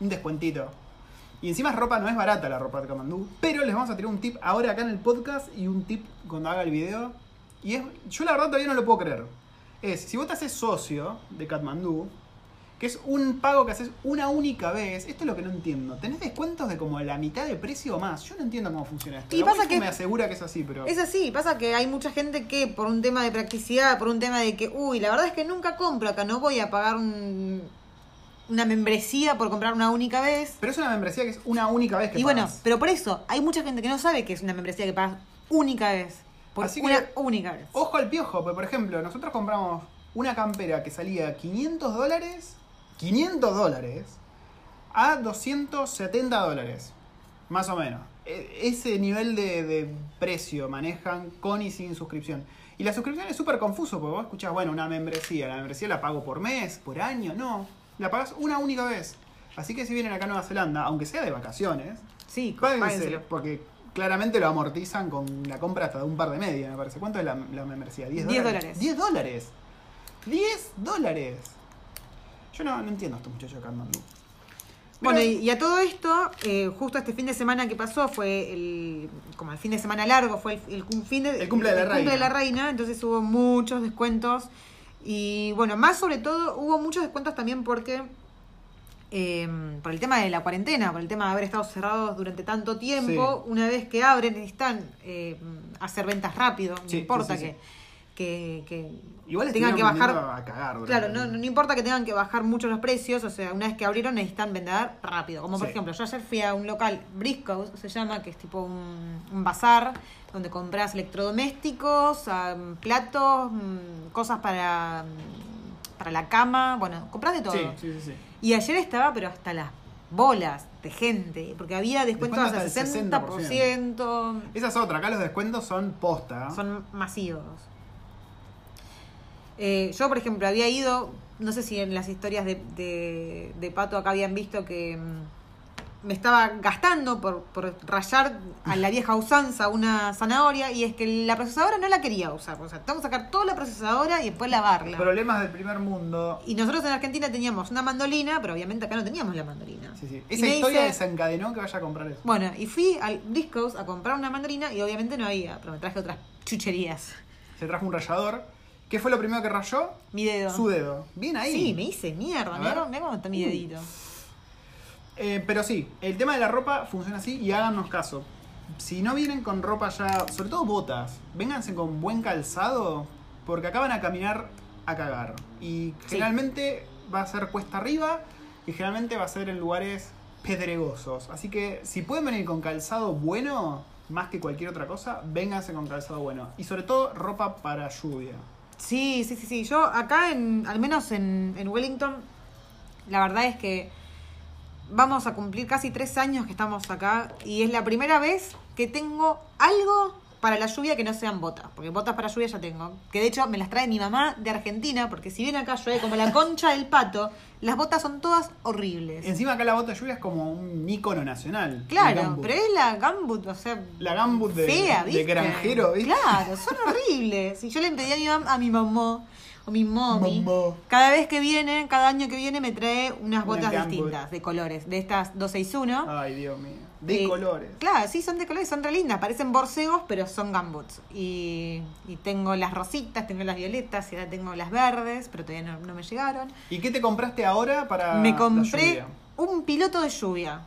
un descuentito. Y encima ropa no es barata la ropa de Katmandú, pero les vamos a tirar un tip ahora acá en el podcast y un tip cuando haga el video. Y es, yo la verdad todavía no lo puedo creer. Es, si vos te haces socio de Katmandú, que es un pago que haces una única vez, esto es lo que no entiendo. Tenés descuentos de como la mitad de precio o más. Yo no entiendo cómo funciona esto. Y pasa que- me asegura que es así, pero... Es así, pasa que hay mucha gente que por un tema de practicidad, por un tema de que, uy, la verdad es que nunca compro acá, no voy a pagar un- una membresía por comprar una única vez. Pero es una membresía que es una única vez que Y bueno, pero por eso, hay mucha gente que no sabe que es una membresía que pagas única vez. Por Así una que- única vez. Ojo al piojo, porque por ejemplo, nosotros compramos una campera que salía 500 dólares, 500 dólares, a 270 dólares, más o menos. E- Ese nivel de, de precio manejan con y sin suscripción. Y la suscripción es súper confuso, porque vos escuchás, bueno, una membresía, la membresía la pago por mes, por año, no, la pagas una única vez. Así que si vienen acá a Nueva Zelanda, aunque sea de vacaciones, Sí, páguenselo. porque claramente lo amortizan con la compra hasta de un par de media, me parece. ¿Cuánto es la, la membresía? ¿10 10 dólares? dólares. 10 dólares. 10 dólares. Yo no, no entiendo a estos muchachos acá en Mandú. Bueno, y, y a todo esto, eh, justo este fin de semana que pasó fue el, como el fin de semana largo, fue el, el cum- fin de, El cumple de la cumple reina. de la reina, entonces hubo muchos descuentos y bueno, más sobre todo hubo muchos descuentos también porque eh, por el tema de la cuarentena, por el tema de haber estado cerrados durante tanto tiempo, Sí. una vez que abren necesitan eh, hacer ventas rápido, no Sí, importa sí, que, que, que Igual tengan que bajar. a cagar. Claro, no, no importa que tengan que bajar mucho los precios, o sea, una vez que abrieron necesitan vender rápido. Como por Sí. ejemplo, yo ayer fui a un local, Briscoes se llama, que es tipo un, un bazar, donde compras electrodomésticos, ah, platos, mm, cosas para, mm, para la cama, bueno, compras de todo. Sí, sí, sí. Y ayer estaba, pero hasta las bolas de gente, porque había descuentos Descuento hasta hasta el 60%, Esa es otra, acá los descuentos son posta. son masivos. Eh, yo, por ejemplo, había ido, no sé si en las historias de, de- de Pato acá habían visto que mm, me estaba gastando por, por rayar a la vieja usanza una zanahoria y es que la procesadora no la quería usar. O sea, tengo que sacar toda la procesadora y después lavarla. Problemas del primer mundo. Y nosotros en Argentina teníamos una mandolina, pero obviamente acá no teníamos la mandolina. Sí, sí. Esa historia dice- desencadenó que vaya a comprar eso. Bueno, y fui al Discos a comprar una mandolina y obviamente no había, pero me traje otras chucherías. Se trajo un rallador. ¿Qué fue lo primero que rayó? Mi dedo. Su dedo. Bien ahí. Sí, me hice mierda. Mira cómo- mira cómo está mi Uh. dedito. Eh, pero sí, el tema de la ropa funciona así y háganos caso. Si no vienen con ropa ya, sobre todo botas, vénganse con buen calzado, porque acá van a caminar a cagar. Y generalmente va a ser cuesta arriba y generalmente va a ser en lugares pedregosos. Así que si pueden venir con calzado bueno, más que cualquier otra cosa, vénganse con calzado bueno. Y sobre todo ropa para lluvia. Sí, sí, sí, sí. Yo acá, en, al menos en, en Wellington, la verdad es que vamos a cumplir casi tres años que estamos acá y es la primera vez que tengo algo para la lluvia que no sean botas, porque botas para lluvia ya tengo, que de hecho me las trae mi mamá de Argentina, porque si bien acá llueve como la concha del pato, las botas son todas horribles. Encima acá la bota de lluvia es como un ícono nacional. Claro, pero es la gambut, o sea, La gambut de, fea, de ¿viste? granjero, ¿viste? Claro, son horribles. Y yo le pedí a mi, mam- a mi mamá o mi mommy, cada vez que viene, cada año que viene me trae unas Una botas distintas, de colores, de estas 261. Ay, Dios mío. De colores. Claro, sí, son de colores, son re lindas, parecen borcegos, pero son gumbuts. Y, y tengo las rositas, tengo las violetas, y ahora tengo las verdes, pero todavía no, no me llegaron. ¿Y qué te compraste ahora para me la compré lluvia? un piloto de lluvia.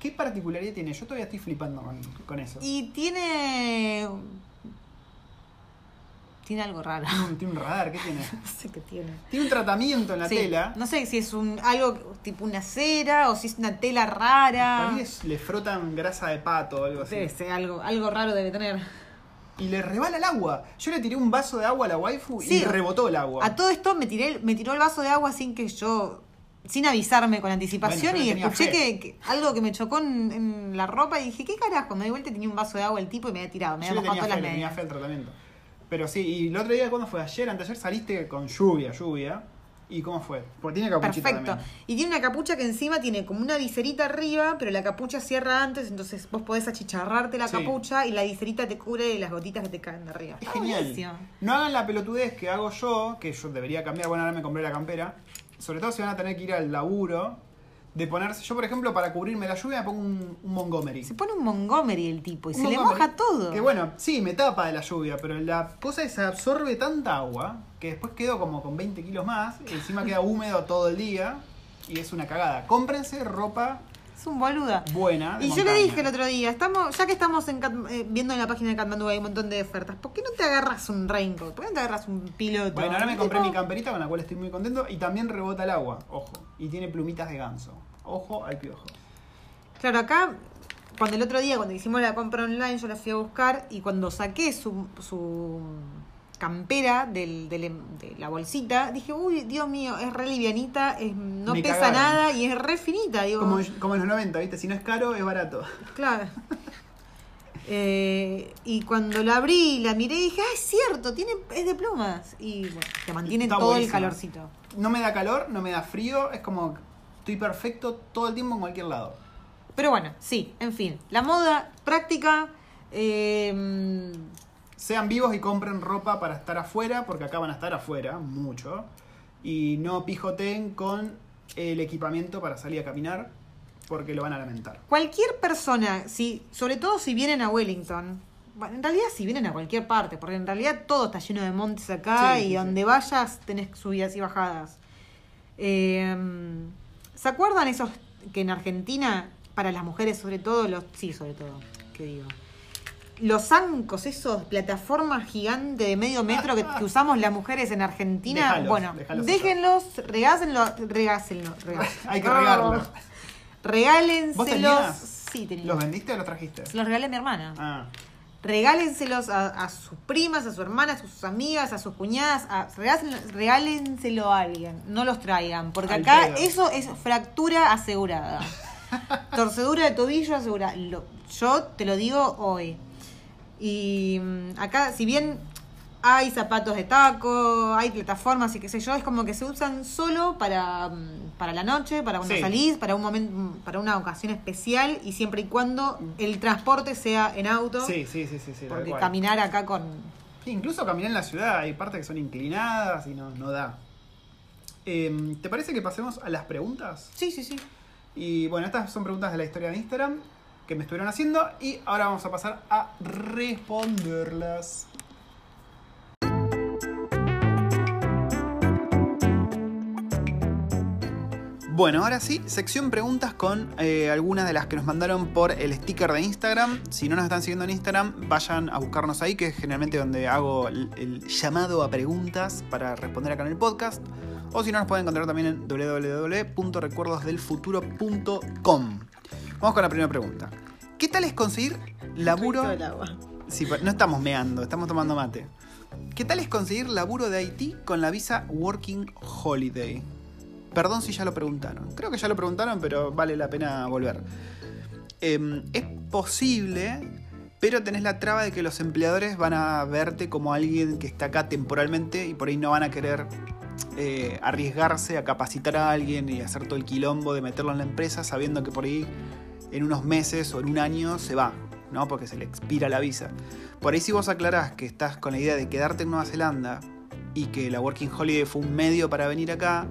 ¿Qué particularidad tiene? Yo todavía estoy flipando con, con eso. Y tiene... Tiene algo raro. Tiene un, tiene un radar, ¿qué tiene? [laughs] No sé qué tiene. Tiene un tratamiento en la Sí, tela. No sé si es un algo tipo una cera o si es una tela Para rara. mí es- le frotan grasa de pato o algo así. Debe ser algo, algo raro debe tener. Y le rebala el agua. Yo le tiré un vaso de agua a la waifu y Sí. rebotó el agua. A todo esto me tiré, me tiró el vaso de agua sin que yo, sin avisarme con anticipación Bueno, y escuché que, que algo que me chocó en, en la ropa y dije, ¿qué carajo? Me di vuelta y tenía un vaso de agua el tipo y me había tirado, me había mojado todas fe, las tenía fe al tratamiento. Pero sí, y el otro día, ¿cuándo fue? Ayer, anteayer saliste con lluvia, lluvia. ¿Y cómo fue? Porque tiene capuchita Perfecto. también. Y tiene una capucha que encima tiene como una viserita arriba, pero la capucha cierra antes, entonces vos podés achicharrarte la Sí. capucha y la viserita te cubre las gotitas que te caen de arriba. Es genial. buenísimo. No hagan la pelotudez que hago yo, que yo debería cambiar. Bueno, ahora me compré la campera. Sobre todo si van a tener que ir al laburo. De ponerse. Yo, por ejemplo, para cubrirme la lluvia, me pongo un, un Montgomery. Se pone un Montgomery el tipo y Un se le moja todo. Que bueno, sí, me tapa de la lluvia, pero la cosa es que absorbe tanta agua que después quedo como con 20 kilos más. Y encima queda húmedo todo el día. Y es una cagada. Cómprense ropa Es un boluda. buena. Y yo le dije el otro día, estamos, ya que estamos en eh, viendo en la página de Katmandú hay un montón de ofertas, ¿por qué no te agarras un raincoat? ¿Por qué no te agarras un piloto? Bueno, ahora me compré tipo, mi camperita con la cual estoy muy contento. Y también rebota el agua, ojo. Y tiene plumitas de ganso. Ojo al piojo. Claro, acá, cuando el otro día, cuando hicimos la compra online, yo la fui a buscar y cuando saqué su, su campera del, del- de la bolsita, dije, uy, Dios mío, es re livianita, es, no Me pesa cagaron. nada y es re finita. Digo, Como, como en los 90, ¿viste? Si no es caro, es barato. Claro. Eh, y cuando la abrí, la miré y dije, ah, es cierto, tiene, es de plumas. Y bueno, te mantiene Está todo el calorcito. No me da calor, no me da frío. Es como estoy perfecto todo el tiempo en cualquier lado. Pero bueno, sí, en fin. La moda práctica. eh, Sean vivos y compren ropa para estar afuera, porque acá van a estar afuera, mucho. Y no pijoteen con el equipamiento para salir a caminar, porque lo van a lamentar. cualquier persona, si, sobre todo si vienen a Wellington, bueno, en realidad si vienen a cualquier parte, porque en realidad todo está lleno de montes acá Sí, y sí, sí. donde vayas tenés subidas y bajadas. Eh, ¿Se acuerdan esos que en Argentina, para las mujeres sobre todo, los sí sobre todo, que digo, los zancos, esos plataformas gigantes de medio metro que, que usamos las mujeres en Argentina, bueno, déjalos déjenlos, regásenlo, regásenlo, [laughs] Hay que regarlo. ¿Vos Regálenselos. Sí, tenía. ¿Los vendiste o los trajiste? Se los regalé a mi hermana. Ah, Regálenselos a, a sus primas, a sus hermanas, a sus amigas, a sus cuñadas. A, regálenselo a alguien. No los traigan. Porque Al acá pedo. eso es fractura asegurada. [laughs] Torcedura de tobillo asegurada. Lo- yo te lo digo hoy. Y mm, acá, si bien hay zapatos de taco, hay plataformas y qué sé yo, es como que se usan solo para, mm, para la noche, para cuando Sí. salís, para un momento, para una ocasión especial y siempre y cuando el transporte sea en auto. sí, sí, sí, sí. Porque caminar acá con. Sí, incluso caminar en la ciudad hay partes que son inclinadas y no, no da. Em, ¿Te parece que pasemos a las preguntas? Sí, sí, sí. Y bueno, estas son preguntas de la historia de Instagram que me estuvieron haciendo y ahora vamos a pasar a responderlas. Bueno, ahora sí, sección preguntas con eh, algunas de las que nos mandaron por el sticker de Instagram. Si no nos están siguiendo en Instagram, vayan a buscarnos ahí, que es generalmente donde hago el, el llamado a preguntas para responder acá en el podcast. O si no, nos pueden encontrar también en www.recuerdosdelfuturo.com. Vamos con la primera pregunta. ¿Qué tal es conseguir laburo? Agua. Sí, no estamos meando, estamos tomando mate. ¿Qué tal es conseguir laburo de Haití con la visa Working Holiday? Perdón si ya lo preguntaron. Creo que ya lo preguntaron, pero vale la pena volver. Em, es posible, pero tenés la traba de que los empleadores van a verte como alguien que está acá temporalmente y por ahí no van a querer eh, arriesgarse a capacitar a alguien y hacer todo el quilombo de meterlo en la empresa sabiendo que por ahí en unos meses o en un año se va, ¿no? Porque se le expira la visa. Por ahí si vos aclarás que estás con la idea de quedarte en Nueva Zelanda y que la Working Holiday fue un medio para venir acá,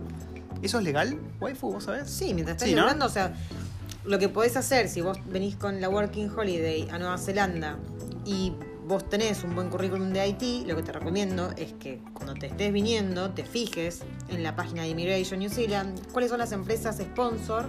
¿eso es legal, waifu, vos sabés? Sí, mientras estás Sí, o sea, lo que podés hacer si vos venís con la Working Holiday a Nueva Zelanda y vos tenés un buen currículum de IT, lo que te recomiendo es que cuando te estés viniendo te fijes en la página de Immigration New Zealand cuáles son las empresas sponsor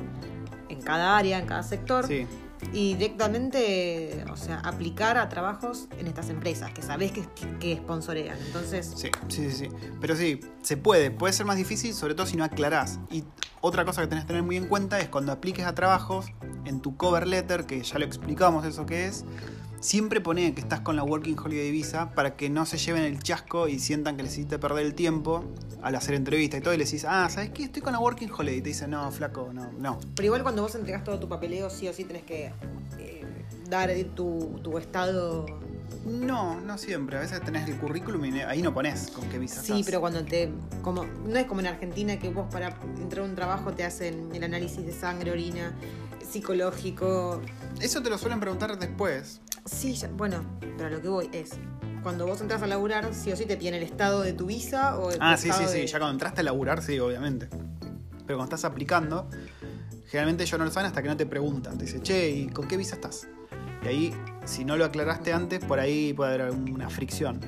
en cada área, en cada sector. Sí. Y directamente, o sea, aplicar a trabajos en estas empresas que sabés que, que sponsorean. Entonces, Sí, sí, sí, sí. Pero sí, se puede. Puede ser más difícil, sobre todo si no aclarás. Y otra cosa que tenés que tener muy en cuenta es cuando apliques a trabajos, en tu cover letter, que ya lo explicamos eso que es, siempre pone que estás con la Working Holiday Visa para que no se lleven el chasco y sientan que les hiciste perder el tiempo al hacer entrevista y todo. Y les decís, ah, ¿sabes qué? Estoy con la Working Holiday. Y te dicen, no, flaco, no, no. Pero igual cuando vos entregás todo tu papeleo, sí o sí tenés que eh, dar tu, tu estado. No, no siempre. A veces tenés el currículum y ahí no pones con qué visa Sí, estás. pero cuando te. como No es como en Argentina que vos para entrar a un trabajo te hacen el análisis de sangre, orina, psicológico. Eso te lo suelen preguntar después. Sí, ya- bueno, pero a lo que voy es. Cuando vos entras a laburar, sí o sí te piden el estado de tu visa o el Ah, sí, sí, sí. de- Ya cuando entraste a laburar, sí, obviamente. Pero cuando estás aplicando, generalmente ellos no lo saben hasta que no te preguntan. Te dicen, che, ¿y con qué visa estás? Y ahí, si no lo aclaraste antes, por ahí puede haber alguna fricción.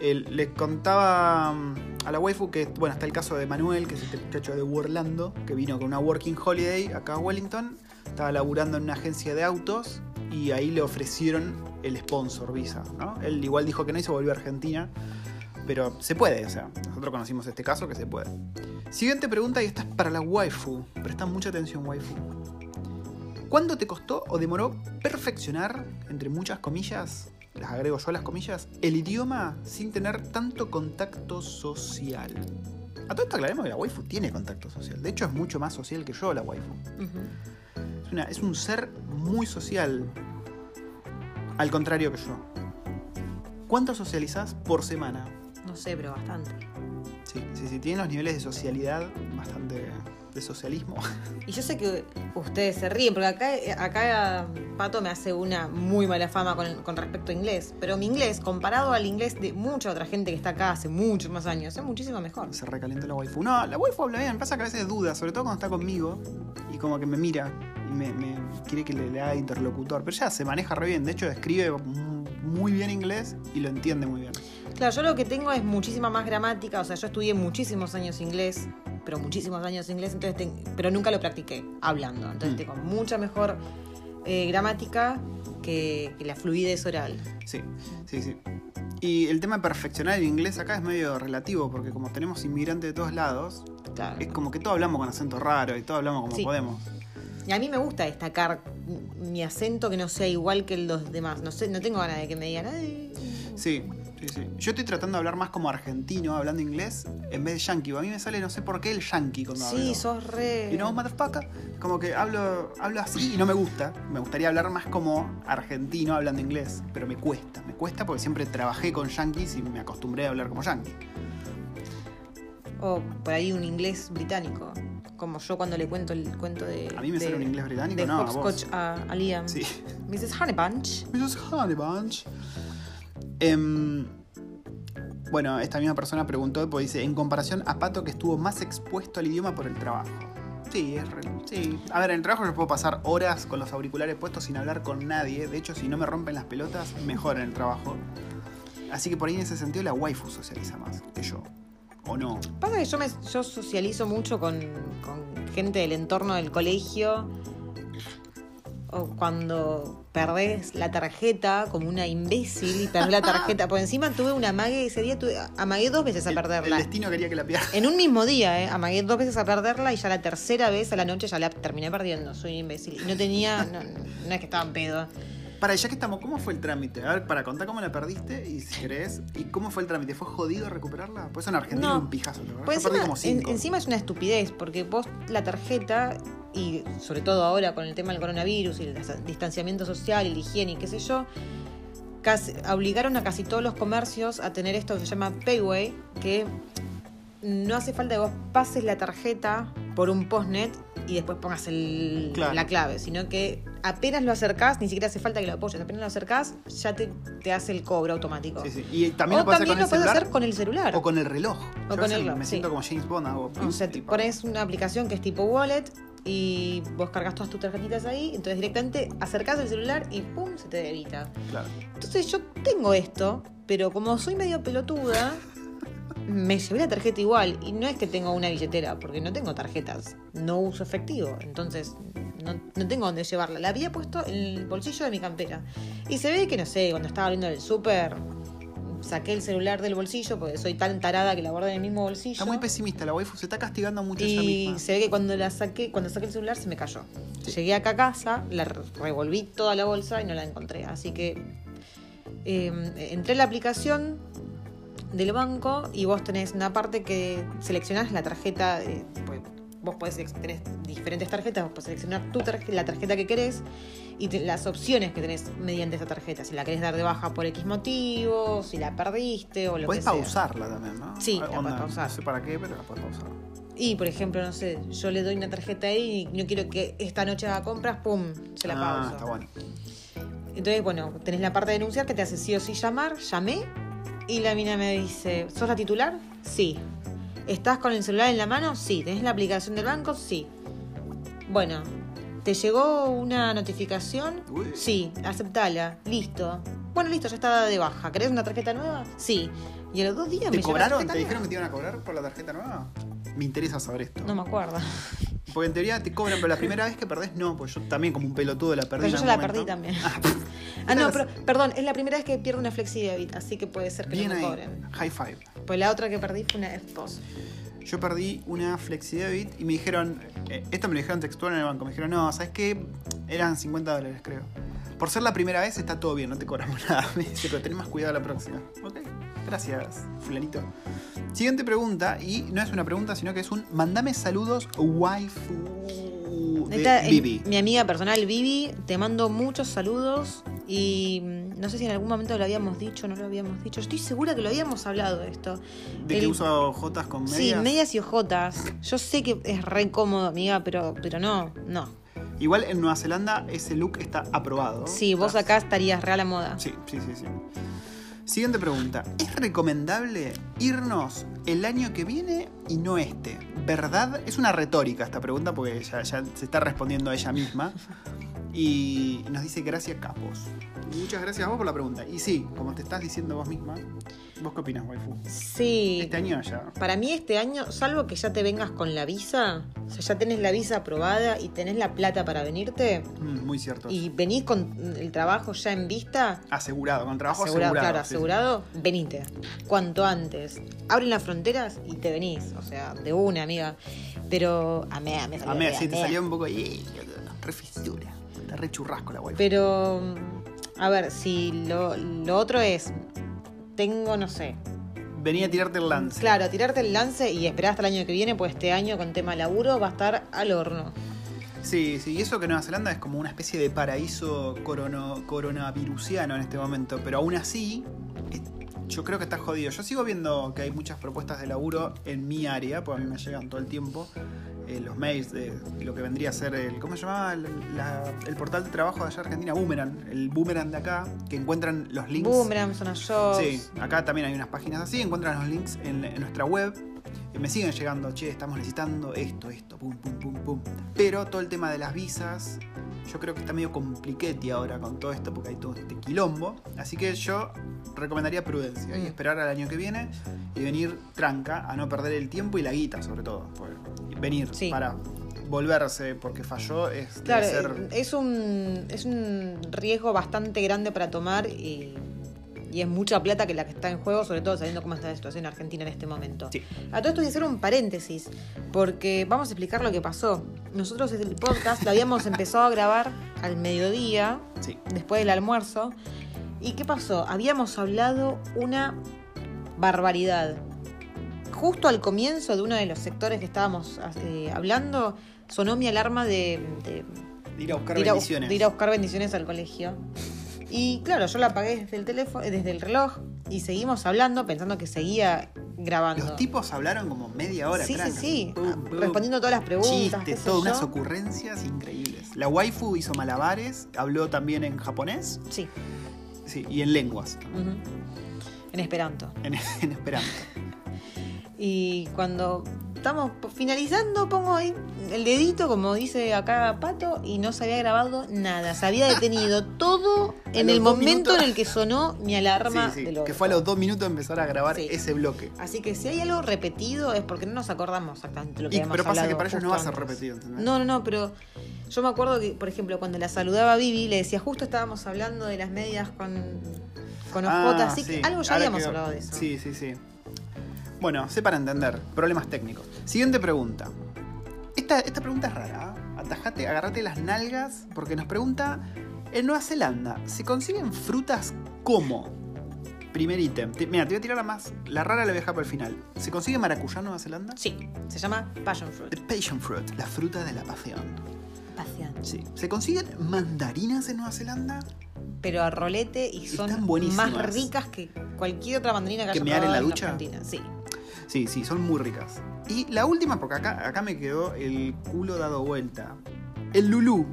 El- le contaba mm, a la waifu que, bueno, está el caso de Manuel, que es este muchacho de Orlando, que vino con una working holiday acá a Wellington. Estaba laburando en una agencia de autos y ahí le ofrecieron el sponsor visa, ¿no? Él igual dijo que no y se volvió a Argentina. Pero se puede, o sea, nosotros conocimos este caso que se puede. Siguiente pregunta y esta es para la waifu. Presta mucha atención, waifu. ¿Cuánto te costó o demoró perfeccionar, entre muchas comillas, las agrego yo las comillas, el idioma sin tener tanto contacto social? A todo esto aclaremos que la waifu tiene contacto social. De hecho, es mucho más social que yo, la waifu. Es, una- es un ser muy social. Al contrario que yo. ¿Cuánto socializás por semana? No sé, pero bastante. Sí, sí, sí, tienen los niveles de socialidad bastante de socialismo. [laughs] Y yo sé que ustedes se ríen, porque acá, acá Pato me hace una muy mala fama con, con respecto a inglés. Pero mi inglés, comparado al inglés de mucha otra gente que está acá hace muchos más años, es muchísimo mejor. Se recalentó la waifu. No, la waifu habla bien, pasa que a veces duda, sobre todo cuando está conmigo y como que me mira y me, me quiere que le, le haga interlocutor. Pero ya se maneja re bien, de hecho escribe mu- muy bien inglés y lo entiende muy bien. Claro, yo lo que tengo es muchísima más gramática, o sea, yo estudié muchísimos años inglés, pero muchísimos años inglés, entonces ten- pero nunca lo practiqué hablando. Entonces Mm. tengo mucha mejor eh, gramática que, que la fluidez oral. Sí, sí, sí. Y el tema de perfeccionar el inglés acá es medio relativo, porque como tenemos inmigrantes de todos lados, Claro. es como que todos hablamos con acento raro y todos hablamos como Sí. podemos. Y a mí me gusta destacar mi acento que no sea igual que el de los demás. No sé, no tengo ganas de que me digan. "Ay". Sí, sí, sí. Yo estoy tratando de hablar más como argentino, hablando inglés, en vez de yankee. A mí me sale, no sé por qué, el yankee cuando hablo. Sí, sos re. You know, motherfucker. Como que hablo, hablo así y no me gusta. Me gustaría hablar más como argentino hablando inglés. Pero me cuesta. Me cuesta porque siempre trabajé con yankees y me acostumbré a hablar como yankee. O por ahí un inglés británico. Como yo cuando le cuento el cuento de. A mí me de- sale un inglés británico, De no, a Hopscotch a, a Liam. Sí. Mrs. Honeybunch. Mrs. Honey Em, bueno, esta misma persona preguntó, pues dice, en comparación a Pato que estuvo más expuesto al idioma por el trabajo. Sí, es real. Sí. A ver, en el trabajo yo puedo pasar horas con los auriculares puestos sin hablar con nadie. De hecho, si no me rompen las pelotas, mejor en el trabajo. Así que por ahí en ese sentido la waifu socializa más que yo. ¿O no? Pasa que yo, me, yo socializo mucho con, con gente del entorno del colegio. O cuando perdés la tarjeta como una imbécil y perdés la tarjeta. Por encima tuve una amague ese día, tuve, amagué dos veces a El- perderla. El destino quería que la pierda. En un mismo día, ¿eh? Amagué dos veces a perderla y ya la tercera vez a la noche ya la terminé perdiendo. Soy un imbécil. Y no tenía. No, no es que estaba en pedo. Para, ya que estamos, ¿cómo fue el trámite? A ver, para contar cómo la perdiste y si querés. ¿Y cómo fue el trámite? ¿Fue jodido recuperarla? Pues en Argentina No. un pijazo. Pues encima, como en- encima es una estupidez, porque vos la tarjeta, y sobre todo ahora con el tema del coronavirus y el dis- distanciamiento social y la higiene y qué sé yo, casi- obligaron a casi todos los comercios a tener esto que se llama Payway, que no hace falta que vos pases la tarjeta por un postnet y después pongas el- Claro. la clave, sino que apenas lo acercás, ni siquiera hace falta que lo apoyes, apenas lo acercás, ya te, te hace el cobro automático. Sí, sí. Y también o lo también con lo el puedes celular hacer con el celular. o con el reloj. Yo a con el reloj, Me sí. siento como James Bond, hago O sea, te pones una aplicación que es tipo wallet y vos cargas todas tus tarjetitas ahí, entonces directamente acercás el celular y pum, se te debita. Claro. Entonces yo tengo esto, pero como soy medio pelotuda, me llevé la tarjeta igual. Y no es que tengo una billetera, porque no tengo tarjetas, no uso efectivo, entonces no, no tengo dónde llevarla. La había puesto en el bolsillo de mi campera. Y se ve que, no sé, cuando estaba abriendo el súper, saqué el celular del bolsillo, porque soy tan tarada que la guardé en el mismo bolsillo. Está muy pesimista la waifu, se está castigando mucho ella Y misma. se ve que cuando la saqué, cuando saqué el celular se me cayó. Sí. Llegué acá a casa, la re- revolví toda la bolsa y no la encontré. Así que eh, entré en la aplicación del banco y vos tenés una parte que seleccionás la tarjeta. eh, pues, vos podés tenés diferentes tarjetas, vos podés seleccionar tu tarje- la tarjeta que querés y te- las opciones que tenés mediante esa tarjeta. Si la querés dar de baja por X motivo, si la perdiste o lo Puedes que sea. pausarla también, ¿no? Sí, la Onda, podés pausar. No sé para qué, pero la puedes pausar. Y, por ejemplo, no sé, yo le doy una tarjeta ahí y no quiero que esta noche haga compras, ¡pum! Se la ah, pauso. está bueno. Entonces, bueno, tenés la parte de denunciar que te hace sí o sí llamar, llamé y la mina me dice, ¿sos la titular? Sí. ¿Estás con el celular en la mano? Sí. ¿Tenés la aplicación del banco? Sí. Bueno, ¿te llegó una notificación? Uy. Sí, aceptala. Listo. Bueno, listo, ya está de baja. ¿Querés una tarjeta nueva? Sí. Y a los dos días ¿Te me cobraron? ¿Te dijeron que te iban a cobrar por la tarjeta nueva? Me interesa saber esto. No me acuerdo. Porque en teoría te cobran, pero la primera vez que perdés, no. Pues yo también, como un pelotudo, la perdí. Pero yo ya la perdí también. Ah, [laughs] Ah, no, pero perdón, es la primera vez que pierdo una FlexiDebit, así que puede ser que Bien no me ahí. cobren. High five. Pues la otra que perdí fue una FPOS. Yo perdí una FlexiDebit y me dijeron, eh, esto me lo dijeron textual en el banco, me dijeron, no, ¿sabes qué? Eran 50 dólares, creo. Por ser la primera vez está todo bien, no te cobramos [laughs] nada. Me dice, pero tenés más cuidado la próxima. Ok, gracias, fulanito. Siguiente pregunta, y no es una pregunta, sino que es un, mandame saludos, waifu de Bibi. mi amiga personal Vivi, te mando muchos saludos y mm, no sé si en algún momento lo habíamos dicho o no lo habíamos dicho. Estoy segura que lo habíamos hablado de esto. De que el- uso jotas con medias. Sí, medias y ojotas. Yo sé que es re cómodo, amiga, pero, pero no, no. Igual en Nueva Zelanda ese look está aprobado. Sí, vos acá estarías re a moda. Sí, sí, sí, sí. Siguiente pregunta. ¿Es recomendable irnos el año que viene y no este? ¿Verdad? Es una retórica esta pregunta porque ya, ya se está respondiendo a ella misma. Y nos dice gracias capos. Muchas gracias a vos por la pregunta. Y sí, como te estás diciendo vos misma, ¿vos qué opinas, waifu? Sí. Este año ya. Para mí este año, salvo que ya te vengas con la visa, o sea, ya tenés la visa aprobada y tenés la plata para venirte, Mm, muy cierto. y venís con el trabajo ya en vista, Asegurado, con trabajo asegurado, asegurado. claro, sí, sí. asegurado, venite. Cuanto antes. Abren las fronteras y te venís, o sea, de una, amiga. Pero a mea, me salió A mí, fea, sí, te salió un poco ahí, re fisura. Está re churrasco la waifu. Pero, a ver, si lo, lo otro es, tengo, no sé, Venía a tirarte el lance. claro, tirarte el lance y esperar hasta el año que viene, pues este año con tema laburo va a estar al horno. Sí, sí, y eso que Nueva Zelanda es como una especie de paraíso corono, coronavirusiano en este momento, pero aún así, yo creo que está jodido. Yo sigo viendo que hay muchas propuestas de laburo en mi área, porque a mí me llegan todo el tiempo eh, los mails de lo que vendría a ser el. ¿Cómo se llamaba? El, la- el portal de trabajo de allá Argentina, Boomerang. El Boomerang de acá, que encuentran los links. Boomerang, Zona Jobs. Sí, acá también hay unas páginas así, encuentran los links en, en nuestra web. Y me siguen llegando, che, estamos necesitando esto, esto, pum, pum, pum, pum. Pero todo el tema de las visas, yo creo que está medio compliquete ahora con todo esto, porque hay todo este quilombo. Así que yo recomendaría prudencia y Mm. esperar al año que viene y venir tranca, a no perder el tiempo y la guita, sobre todo. venir Sí. para volverse porque falló es Claro, ser. es un, es un riesgo bastante grande para tomar y, y es mucha plata que la que está en juego, sobre todo sabiendo cómo está la situación en Argentina en este momento. Sí. A todo esto voy a hacer un paréntesis, porque vamos a explicar lo que pasó. Nosotros el podcast lo habíamos [laughs] empezado a grabar al mediodía, Sí. después del almuerzo. ¿Y qué pasó? Habíamos hablado una barbaridad. Justo al comienzo de uno de los sectores que estábamos eh, hablando, sonó mi alarma de, de- De ir a buscar de ir a, bendiciones. de ir a buscar bendiciones al colegio. Y claro, yo la apagué desde el teléfono, desde el reloj, y seguimos hablando pensando que seguía grabando. Los tipos hablaron como media hora Sí, tranca. sí, sí. Respondiendo todas las preguntas. Chistes, yo. unas ocurrencias increíbles. La waifu hizo malabares, habló también en japonés Sí. sí, y en lenguas. En Esperanto. en, [laughs] en esperanto. Y cuando estamos finalizando, pongo ahí el dedito, como dice acá Pato, y no se había grabado nada. Se había detenido [laughs] todo en el momento minutos. en el que sonó mi alarma Sí, sí, del que fue a los dos minutos empezar a grabar Sí. ese bloque. Así que si hay algo repetido es porque no nos acordamos exactamente lo que Y- habíamos pero pasa que para ellos no va a ser repetido, ¿entendés? No, no, no, pero yo me acuerdo que, por ejemplo, cuando la saludaba a Vivi, le decía, justo estábamos hablando de las medias con, con OJ, Ah, así sí. que algo ya Ahora habíamos hablado de eso. Sí, sí, sí. Bueno, sé para entender. Problemas técnicos. Siguiente pregunta. Esta, esta pregunta es rara. ¿ah? Atajate, agarrate las nalgas, porque nos pregunta: En Nueva Zelanda, ¿se consiguen frutas cómo? Primer ítem. Te- Mira, te voy a tirar la más. La rara la voy a dejar para el final. ¿Se consigue maracuyá en Nueva Zelanda? Sí, se llama Passion Fruit. The passion fruit, la fruta de la pasión. Pasión. Sí. ¿Se consiguen mandarinas en Nueva Zelanda? Pero a rolete y son más ricas que cualquier otra mandarina que ¿Que haya mear en la ducha? Argentina. Sí. Sí, sí, son muy ricas. Y la última, porque acá, acá me quedó el culo dado vuelta. El Lulú.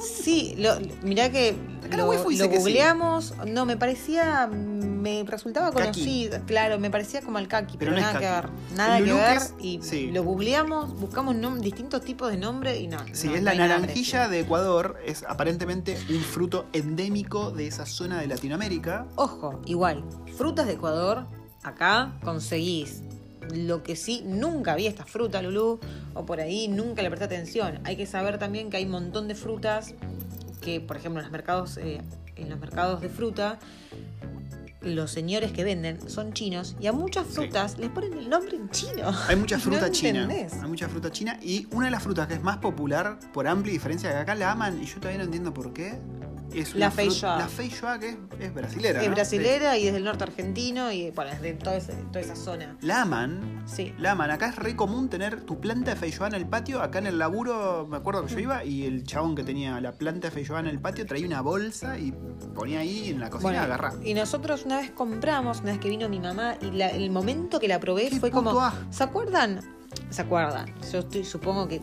Sí, lo, mirá que Acá lo, lo que sí. googleamos. No, me parecía. Me resultaba Kaki. conocido. Claro, me parecía como el kaki, Pero pero, no es nada que ver. Nada El que ver. es- y sí. lo googleamos, buscamos distintos tipos de nombre y no. Sí, no, es no la naranjilla de Ecuador. Es aparentemente un fruto endémico de esa zona de Latinoamérica. Ojo, igual, frutas de Ecuador, acá conseguís. Lo que sí, nunca vi esta fruta, Lulú, o por ahí nunca le presté atención. Hay que saber también que hay un montón de frutas que, por ejemplo, en los mercados, eh, en los mercados de fruta, los señores que venden son chinos y a muchas Sí. frutas les ponen el nombre en chino. Hay mucha [laughs] No fruta china. entendés. Hay mucha fruta china. Y una de las frutas que es más popular, por amplia diferencia, que acá la aman, y yo todavía no entiendo por qué, es La feijoa. La feijoa, que es, es brasilera. Es ¿no? brasilera y es del norte argentino y bueno, es de toda esa, toda esa zona. La aman. Sí. La aman. Acá es re común tener tu planta de feijoa en el patio. Acá en el laburo, me acuerdo que yo iba y el chabón que tenía la planta de feijoa en el patio traía una bolsa y ponía ahí en la cocina Bueno, a agarrar. y nosotros una vez compramos, una vez que vino mi mamá, y la- el momento que la probé fue como. ¿Se acuerdan? ¿Se acuerdan? Yo estoy, supongo que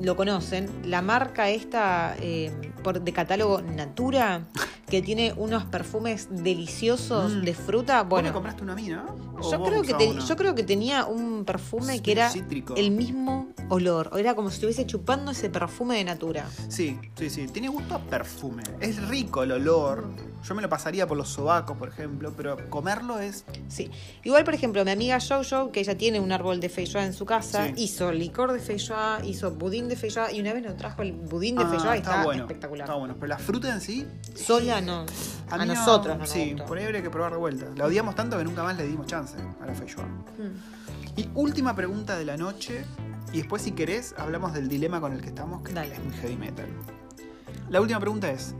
lo conocen. La marca esta, eh, por, de catálogo Natura, que tiene unos perfumes deliciosos Mm. de fruta. Vos Bueno, me compraste uno a mí, ¿no? ¿O yo vos creo, que te- yo creo que tenía un perfume que era Cítrico. el mismo olor. Era como si estuviese chupando ese perfume de Natura. Sí, sí, sí. Tiene gusto a perfume. Es rico el olor. Yo me lo pasaría por los sobacos, por ejemplo, pero comerlo es. Sí. Igual, por ejemplo, mi amiga Jojo, que ella tiene un árbol de feijoa en su casa, Sí. hizo licor de feijoa, hizo budín de feijoa y una vez nos trajo el budín de Ah, feijoa y está está bueno. espectacular. Está bueno. Pero la fruta en sí. Sola no. A, nosotros no nos Sí, gustó. por ahí habría que probar de vuelta. La odiamos tanto que nunca más le dimos chance a la feijoa. Mm. Y última pregunta de la noche. Y después, si querés, hablamos del dilema con el que estamos, que Dale. es muy heavy metal. La última pregunta es.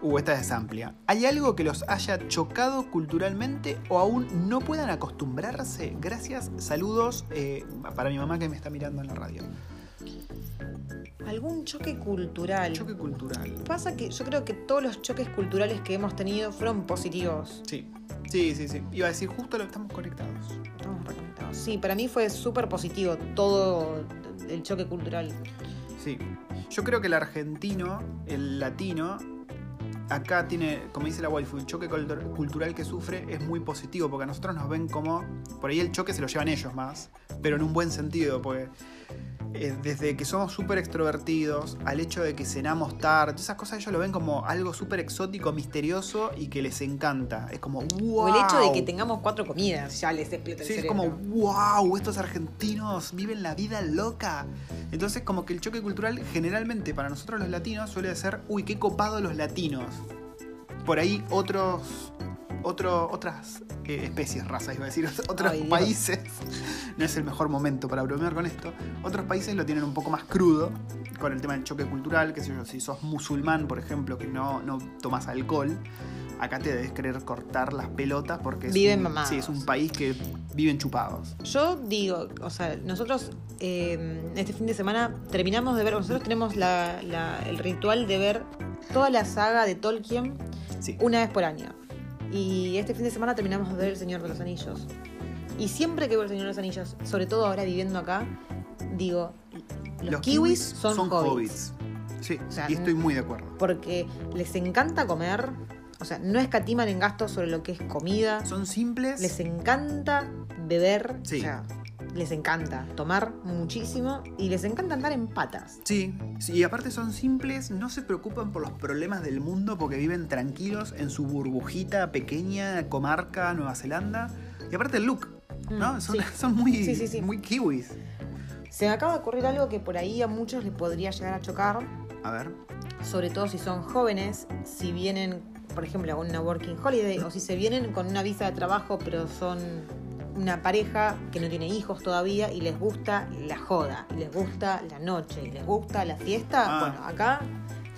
Uh, esta es amplia. ¿Hay algo que los haya chocado culturalmente o aún no puedan acostumbrarse? Gracias, saludos eh, para mi mamá que me está mirando en la radio. Algún choque cultural. Choque cultural. Pasa que yo creo que todos los choques culturales que hemos tenido fueron positivos. Sí, sí, sí, sí. Iba a decir, justo lo estamos conectados. Estamos reconectados. Sí, para mí fue súper positivo todo el choque cultural. Sí. Yo creo que el argentino, el latino, acá tiene, como dice la waifu, el choque cultur- cultural que sufre es muy positivo, porque a nosotros nos ven como. Por ahí el choque se lo llevan ellos más, pero en un buen sentido, porque. eh, desde que somos súper extrovertidos al hecho de que cenamos tarde, esas cosas ellos lo ven como algo súper exótico, misterioso y que les encanta. Es como, wow. O el hecho de que tengamos cuatro comidas ya les explota el Sí, es como, wow, estos argentinos viven la vida loca. Entonces, como que el choque cultural, generalmente para nosotros los latinos, suele ser, uy, qué copado los latinos. Por ahí otros, otro, otras eh, especies, razas, iba a decir, [laughs] otros Ay, países, no es el mejor momento para bromear con esto, otros países lo tienen un poco más crudo con el tema del choque cultural, que sé yo, si sos musulmán, por ejemplo, que no, no tomas alcohol. Acá te debes querer cortar las pelotas porque es Viven un, sí, es un país que viven chupados. Yo digo, o sea, nosotros eh, este fin de semana terminamos de ver, nosotros tenemos la- la- el ritual de ver toda la saga de Tolkien Sí. una vez por año. Y este fin de semana terminamos de ver El Señor de los Anillos. Y siempre que veo El Señor de los Anillos, sobre todo ahora viviendo acá, digo, los, kiwis, son, hobbits. Sí, O sea, y estoy muy de acuerdo. Porque les encanta comer, o sea, no escatiman en gastos sobre lo que es comida. Son simples. Les encanta beber, Sí. o sea, les encanta tomar muchísimo y les encanta andar en patas. Sí, sí, y aparte son simples, no se preocupan por los problemas del mundo porque viven tranquilos en su burbujita pequeña, comarca, Nueva Zelanda. Y aparte el look, ¿no? Mm, Son, sí. [laughs] son muy, Sí, muy kiwis. Se me acaba de ocurrir algo que por ahí a muchos les podría llegar a chocar, A ver. sobre todo si son jóvenes, si vienen, por ejemplo, a una working holiday o si se vienen con una visa de trabajo pero son una pareja que no tiene hijos todavía y les gusta la joda, y les gusta la noche, y les gusta la fiesta, Ah. bueno, acá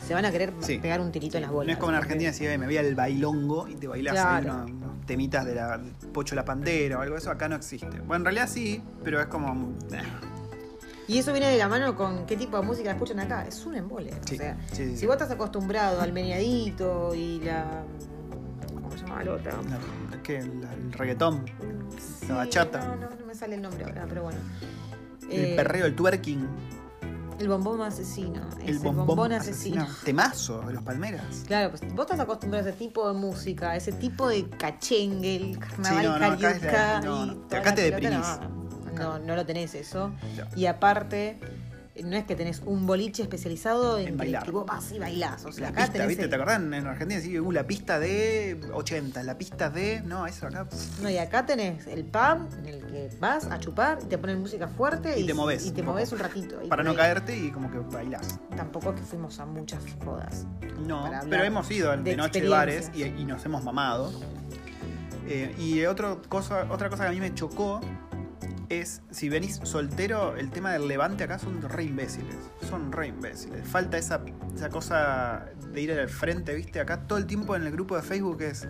se van a querer Sí. pegar un tirito en las No bolas. es como en Argentina si me voy al bailongo y te bailás ahí Claro. unos, unos temitas de la Pocho la Pantera o algo de eso, acá no existe. Bueno, en realidad sí, pero es como... eh, Y eso viene de la mano con qué tipo de música escuchan acá. Es un embole. Sí, o sea, sí, si vos estás acostumbrado al meneadito y la. ¿Cómo se llama la otra? ¿Qué? La- el reggaetón, la bachata. No, no, no me sale el nombre ahora, pero bueno. el Eh, perreo, el twerking, El bombón asesino. Es el bombón, asesino. Temazo de los palmeras. Claro, pues vos estás acostumbrado a ese tipo de música, a ese tipo de cachengue, el carnaval Sí, no, no, acá es la- carioca no, y no. toda Acá la te pelota, deprimís. No, no, no lo tenés eso. No. Y aparte, no es que tenés un boliche especializado en, En bailar. que vos vas y bailás. O sea, La acá pista, tenés ¿viste? el- ¿Te acordás? En Argentina sí, uh, la pista de 80, la pista de. No, eso acá. pff, No, y acá tenés el pub en el que vas a chupar y te ponen música fuerte Y te movés Y te un poco. un ratito. Para no caerte y como que bailás. Tampoco es que fuimos a muchas jodas. No, pero hemos ido de, de noche bares y nos hemos mamado. Eh, y otro cosa, otra cosa que a mí me chocó es, si venís soltero, el tema del levante acá son re imbéciles. Son re imbéciles. Falta esa, esa cosa de ir al frente, ¿viste? Acá todo el tiempo en el grupo de Facebook es,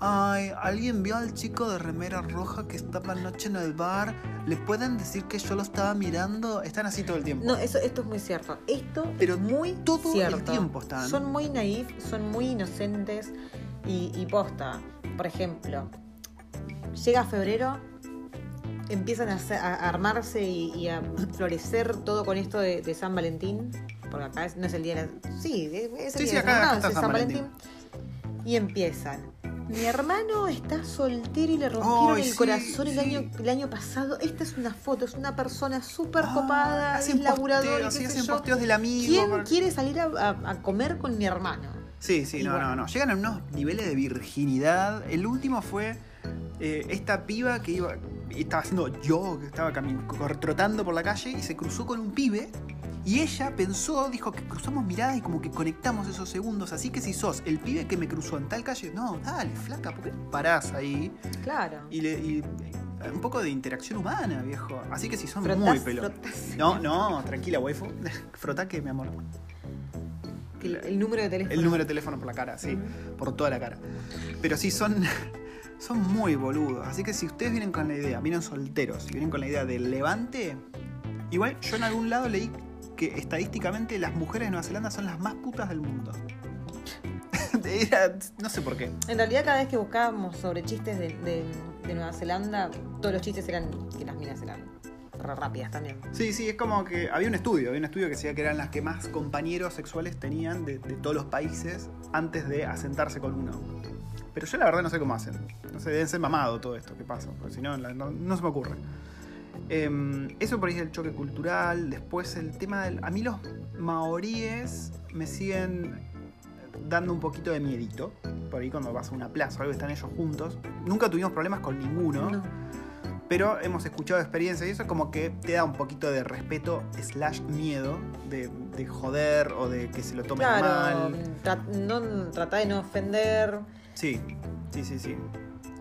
ay, ¿alguien vio al chico de remera roja que estaba anoche en el bar? ¿Le pueden decir que yo lo estaba mirando? Están así todo el tiempo. No, eso, esto es muy cierto. Esto Pero es muy todo el tiempo están. Son muy naif, son muy inocentes y, y posta. Por ejemplo, llega febrero, empiezan a, hacer- a armarse y, y a florecer todo con esto de, de San Valentín. Porque acá es- no es el día de la... Sí, es el Sí, día sí, de acá- los acá enamorados, está es San San Valentín. Valentín. Y empiezan. Mi hermano está soltero y le rompieron el sí, corazón el, año, el año pasado. Esta es una foto, es una persona súper Ah, copada, hacen es laburador, y posteos, qué sí, hacen yo. posteos del amigo. ¿Quién por- quiere salir a, a- a comer con mi hermano? Sí, sí, Y no, bueno. no, no. Llegan a unos niveles de virginidad. El último fue eh, esta piba que iba. Estaba haciendo yo, que estaba trotando por la calle y se cruzó con un pibe. Y ella pensó, dijo que cruzamos miradas y como que conectamos esos segundos. Así que si sos el pibe que me cruzó en tal calle, no, dale, flaca, ¿por qué parás ahí? Claro. Y, le, y- un poco de interacción humana, viejo. Así que si son Frotás, muy frotás. No, no, tranquila, waifu. [laughs] Frotá que, mi amor. El, el número de teléfono. El número de teléfono por la cara, sí. Por toda la cara. Pero sí, son, son muy boludos. Así que si ustedes vienen con la idea, vienen solteros y vienen con la idea del levante, igual yo en algún lado leí que estadísticamente las mujeres de Nueva Zelanda son las más putas del mundo. [laughs] Era- no sé por qué. En realidad, cada vez que buscábamos sobre chistes de, de- de Nueva Zelanda, todos los chistes eran que las minas eran re rápidas también. Sí, sí, es como que había un estudio, había un estudio que decía que eran las que más compañeros sexuales tenían de, de todos los países antes de asentarse con uno. Pero yo la verdad no sé cómo hacen. No sé, deben ser mamado todo esto que pasa, porque si no, no, no se me ocurre. Em, eso por ahí es el choque cultural. Después el tema del... A mí los maoríes me siguen dando un poquito de miedito. Por ahí cuando vas a una plaza o algo están ellos juntos. Nunca tuvimos problemas con ninguno. No. Pero hemos escuchado experiencias y eso como que te da un poquito de respeto slash miedo de, de joder o de que se lo tomen Claro, mal. tra- no, trata de no ofender. Sí, sí, sí, sí.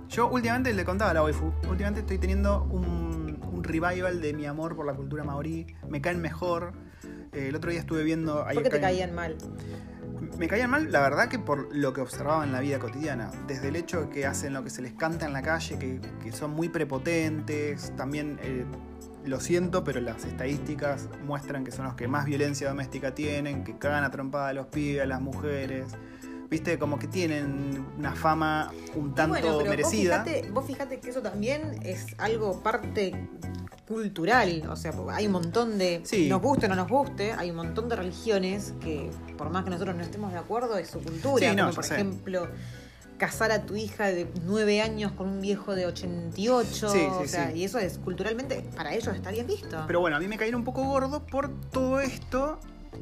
Yo últimamente le contaba a la waifu, últimamente estoy teniendo un, un revival de mi amor por la cultura maorí. Me caen mejor. Eh, el otro día estuve viendo... ¿Por qué te en- caían mal? Me caían mal, la verdad que por lo que observaba en la vida cotidiana. Desde el hecho de que hacen lo que se les canta en la calle, que, que son muy prepotentes. También eh, lo siento, pero las estadísticas muestran que son los que más violencia doméstica tienen, que cagan a trompada a los pibes, a las mujeres. Viste, como que tienen una fama un tanto bueno, pero merecida. Vos fijate, vos fijate que eso también es algo parte cultural. O sea, hay un montón de. Sí. Nos guste o no nos guste, hay un montón de religiones que, por más que nosotros no estemos de acuerdo, es su cultura. Sí, no, como yo por sé. ejemplo. Casar a tu hija de 9 años con un viejo de 88. Sí, sí, o sea, sí. y eso es culturalmente, para ellos está bien visto. Pero bueno, a mí me cayeron un poco gordo por todo esto.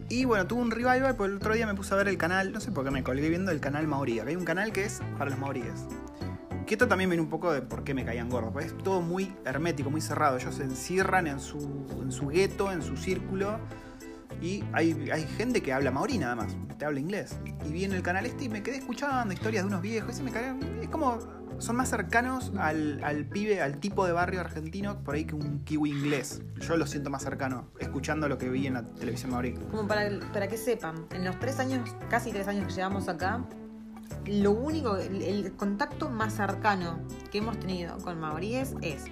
Y bueno, tuve un revival, porque el otro día me puse a ver el canal, no sé por qué me colgué viendo el canal Maorí. Acá hay un canal que es para los maoríes. Que esto también viene un poco de por qué me caían gordos. Porque es todo muy hermético, muy cerrado. Ellos se encierran en su, en su gueto, en su círculo. Y hay, hay gente que habla maorí nada más, te habla inglés. Y vi en el canal este y me quedé escuchando historias de unos viejos. Y se me cayeron. Es como. Son más cercanos al, al pibe, al tipo de barrio argentino, por ahí que un kiwi inglés. Yo lo siento más cercano, escuchando lo que vi en la televisión maorí. Como para, para que sepan, en los tres años, casi tres años que llevamos acá, lo único, el, el contacto más cercano que hemos tenido con maoríes es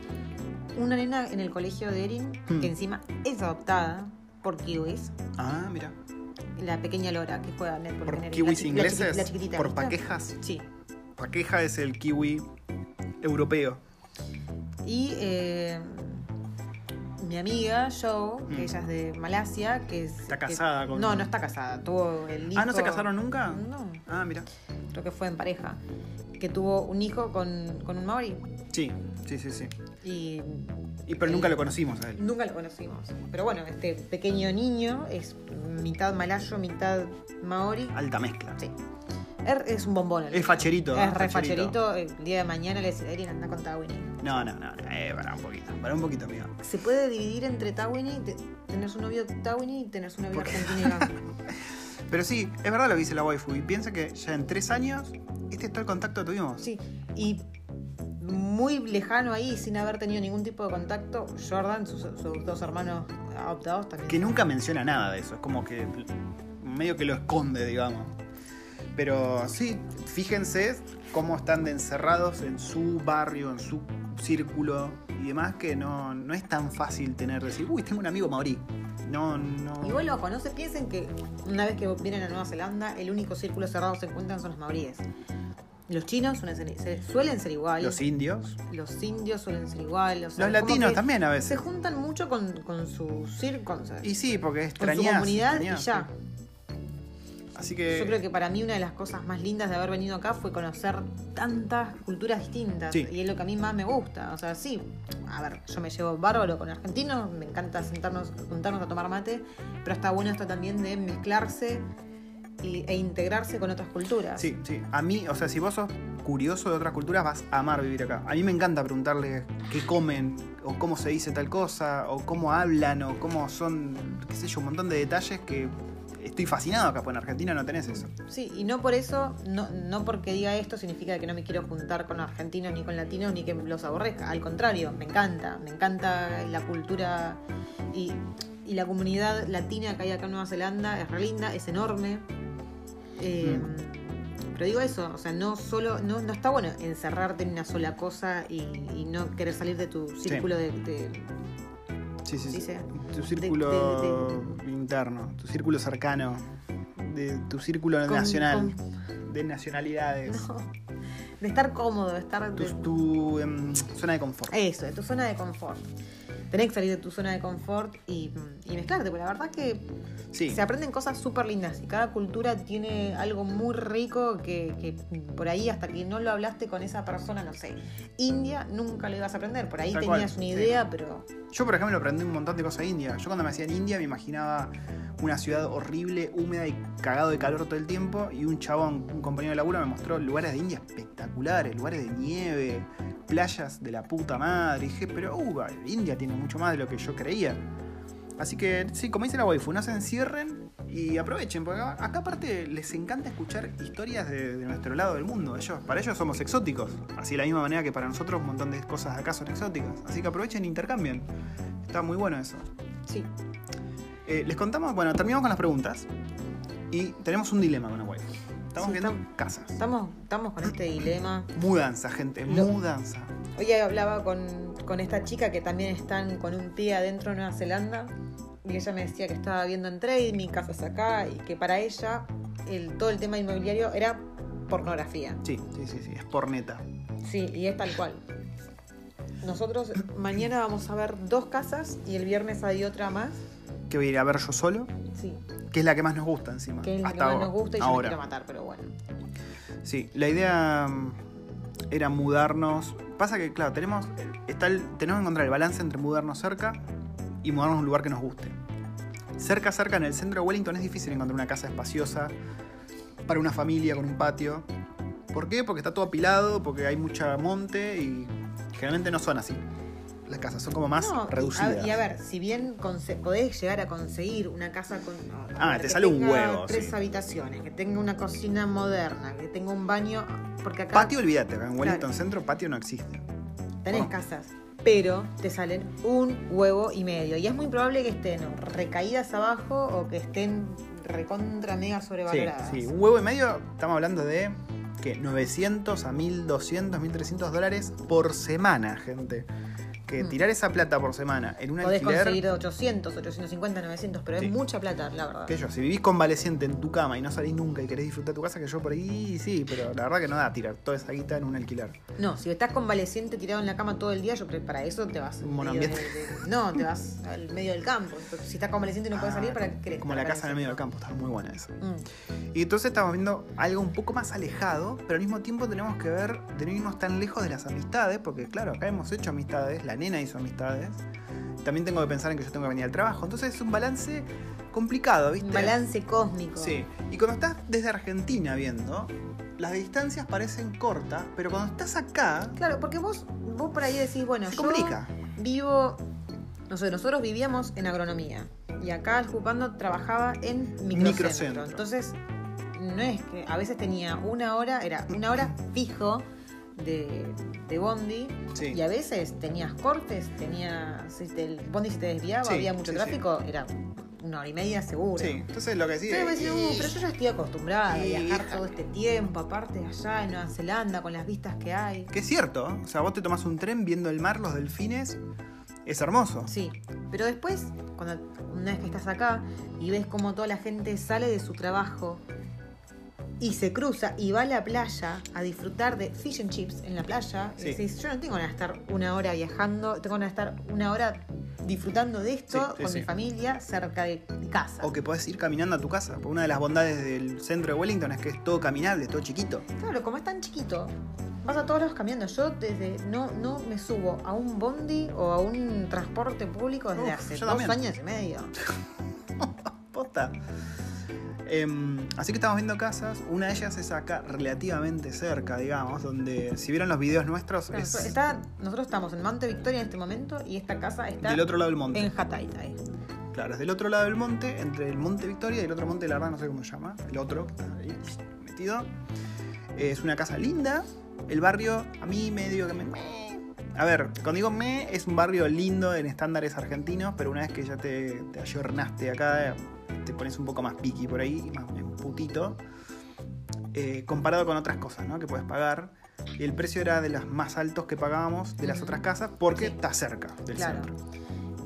una nena en el colegio de Erin, Hmm. que encima es adoptada por kiwis, Ah, mira. la pequeña Lora que juega netball ¿Por con Erin, kiwis la ingleses? la chiquitita, ¿Por paquejas? Sí. Paqueja es el kiwi europeo. Y eh, mi amiga, Joe, que Mm. ella es de Malasia, que es... Está que- casada con- No, no está casada, tuvo el hijo... Ah, ¿no se casaron nunca? No, Ah, mira. Creo que fue en pareja, que tuvo un hijo con, con un maori. Sí, sí, sí, sí. Y Y pero nunca lo conocimos a él. nunca lo conocimos. Pero bueno, este pequeño niño es mitad malayo, mitad maori. Alta mezcla. Sí. Er- Es un bombón. el Es facherito. Es re facherito. El día de mañana le decía, Erin, anda con Tawini. No, no, no. Eh, para un poquito. Para un poquito, amigo. Se puede dividir entre Tawini, te- tener su novio Tawini y tener su novio [laughs] argentino. Pero sí, es verdad lo que dice la waifu. Y piensa que ya en tres años, este es todo el contacto que tuvimos. Sí. Y muy lejano ahí, sin haber tenido ningún tipo de contacto, Jordan, sus, sus dos hermanos adoptados también. Que nunca menciona nada de eso. Es como que medio que lo esconde, digamos. Pero sí, fíjense cómo están de encerrados en su barrio, en su círculo y demás, que no, no es tan fácil tener, decir, uy, tengo un amigo maorí. No, no. Igual, ojo, no se piensen que una vez que vienen a Nueva Zelanda, el único círculo cerrado que se encuentran son los maoríes. Los chinos suelen ser, se- suelen ser igual. Los indios. Los indios suelen ser igual. o sea, Los latinos también a Se veces. juntan mucho con, con su Y sí, porque con su comunidad y ya. Así que. Yo creo que para mí una de las cosas más lindas de haber venido acá fue conocer tantas culturas distintas. Sí. Y es lo que a mí más me gusta. O sea, sí, a ver, yo me llevo bárbaro con argentinos, me encanta sentarnos, juntarnos a tomar mate, pero está bueno esto también de mezclarse y- e integrarse con otras culturas. Sí, sí. A mí, o sea, si vos sos curioso de otras culturas, vas a amar vivir acá. A mí me encanta preguntarle qué comen, o cómo se dice tal cosa, o cómo hablan, o cómo son, qué sé yo, un montón de detalles que estoy fascinado acá, porque en Argentina no tenés eso. Sí, y no por eso, no, no porque diga esto significa que no me quiero juntar con argentinos ni con latinos ni que los aborrezca. Al contrario, me encanta, me encanta la cultura y, y la comunidad latina que hay acá en Nueva Zelanda, es re linda, es enorme. Eh, Pero digo eso, o sea, no solo, no, no está bueno encerrarte en una sola cosa y, y no querer salir de tu círculo de, de- Sí, sí, sí. Dice, Tu círculo de- interno, tu círculo cercano, de tu círculo con- nacional, con- de nacionalidades. no, de estar cómodo, de estar Tu, de- tu, em, zona de confort. Eso, de tu zona de confort. Tenés que salir de tu zona de confort y, y mezclarte, porque la verdad es que Sí. se aprenden cosas súper lindas y cada cultura tiene algo muy rico que, que por ahí hasta que no lo hablaste con esa persona, no sé. India nunca lo ibas a aprender, por ahí Tal tenías cual, una sí. idea, pero Yo, por ejemplo, aprendí un montón de cosas de India. Yo cuando me hacía en India me imaginaba una ciudad horrible, húmeda y cagado de calor todo el tiempo. Y un chabón, un compañero de laburo, me mostró lugares de India espectaculares, lugares de nieve, playas de la puta madre. Y dije, pero uh, India tiene mucho más de lo que yo creía. Así que sí, como dice la waifu, no se encierren y aprovechen, porque acá, acá aparte les encanta escuchar historias de, de nuestro lado del mundo. Ellos, para ellos somos exóticos, así de la misma manera que para nosotros un montón de cosas de acá son exóticas. Así que aprovechen e intercambien. Está muy bueno eso. sí. Eh, les contamos, bueno, terminamos con las preguntas y tenemos un dilema con la waifu. Estamos Sí, viendo estamos- casas. Estamos, estamos con este dilema. Mudanza, gente, Lo- mudanza. Hoy hablaba con, con esta chica que también están con un pie adentro de Nueva Zelanda y ella me decía que estaba viendo en trade, mi casa es acá y que para ella el, todo el tema inmobiliario era pornografía. Sí, sí, sí, sí, es por neta. Sí, y es tal cual. Nosotros mañana vamos a ver dos casas y el viernes hay otra más. Que voy a ir a ver yo solo, Sí, que es la que más nos gusta encima. que es la que más ahora- nos gusta y yo me quiero matar, pero bueno. Sí, la idea mm, era mudarnos. Pasa que, claro, tenemos, está tenemos que encontrar el balance entre mudarnos cerca y mudarnos a un lugar que nos guste. Cerca, cerca, en el centro de Wellington es difícil encontrar una casa espaciosa para una familia con un patio. ¿Por qué? Porque está todo apilado, porque hay mucha monte y generalmente no son así. Las casas son como más No, y- reducidas. a- Y a, ver, si bien podés llegar a conseguir una casa con. Ah, te sale un huevo, Tres sí. habitaciones, que tenga una cocina moderna, que tenga un baño. Porque acá Patio, olvídate, acá en Wellington Claro. Centro patio no existe. tenés Oh. casas, pero te salen un huevo y medio. Y es muy probable que estén recaídas abajo o que estén recontra mega sobrevaloradas. sí, un huevo y medio, estamos hablando de que 900 a 1200, 1300 dólares por semana, gente. Que Mm. tirar esa plata por semana en un Podés alquiler. conseguir 800, 850, 900, pero Sí. es mucha plata, la verdad. Que yo, si vivís convaleciente en tu cama y no salís nunca y querés disfrutar tu casa, que yo por ahí sí, pero la verdad que no da tirar toda esa guita en un alquiler. No, si estás convaleciente tirado en la cama todo el día, yo creo que para eso te vas. Un de- de- no, te vas al medio del campo. Si estás convaleciente y no puedes Ah, salir, ¿para qué querés? Como la casa en el medio del campo, está muy buena esa. Mm. Y entonces estamos viendo algo un poco más alejado, pero al mismo tiempo tenemos que ver de no irnos tan lejos de las amistades, porque claro, acá hemos hecho amistades, la nena hizo amistades. También tengo que pensar en que yo tengo que venir al trabajo. Entonces es un balance complicado, ¿viste? Un balance cósmico. Sí. Y cuando estás desde Argentina viendo, las distancias parecen cortas, pero cuando estás acá, Claro, porque vos, vos por ahí decís, bueno, yo complica. vivo. No sé, nosotros vivíamos en agronomía. Y acá el Jupando trabajaba en microcentro. Microcentro. Entonces, no es que a veces tenía una hora, era una hora fijo de, de bondi. Sí. Y a veces tenías cortes, tenías. Si te- el bondi se te desviaba, Sí, había mucho sí, tráfico, era una hora y media seguro. Sí, entonces lo que Entonces y- "Uh, pero yo ya estoy acostumbrada a y- viajar todo este tiempo, aparte de allá en Nueva Zelanda, con las vistas que hay. Que es cierto, o sea, vos te tomás un tren viendo el mar, los delfines, es hermoso. Sí, pero después, cuando una vez que estás acá y ves cómo toda la gente sale de su trabajo y se cruza y va a la playa a disfrutar de fish and chips en la playa, Sí. y decís, yo no tengo ganas de estar una hora viajando, tengo ganas de estar una hora disfrutando de esto Sí, sí, con mi familia cerca de casa. O que podés ir caminando a tu casa. Porque una de las bondades del centro de Wellington es que es todo caminable, es todo chiquito. Claro, como es tan chiquito, vas a todos lados caminando. Yo desde no, no me subo a un bondi o a un transporte público desde Uf, hace dos también. años y medio. [laughs] Posta. Em, así que estamos viendo casas. Una de ellas es acá relativamente cerca, digamos, donde si vieron los videos nuestros Claro, es está, nosotros estamos en Monte Victoria en este momento y esta casa está del otro lado del monte. en Hataitai. Claro, es del otro lado del monte, entre el monte Victoria y el otro monte, la verdad no sé cómo se llama, el otro que está ahí metido. Es una casa linda. El barrio, a mí medio que me. me. A ver, cuando digo me, es un barrio lindo en estándares argentinos, pero una vez que ya te, te ayornaste acá, te pones un poco más piqui por ahí, más putito. eh, comparado con otras cosas ¿no? que puedes pagar. Y el precio era de los más altos que pagábamos de las otras casas porque Sí. está cerca del Claro. centro.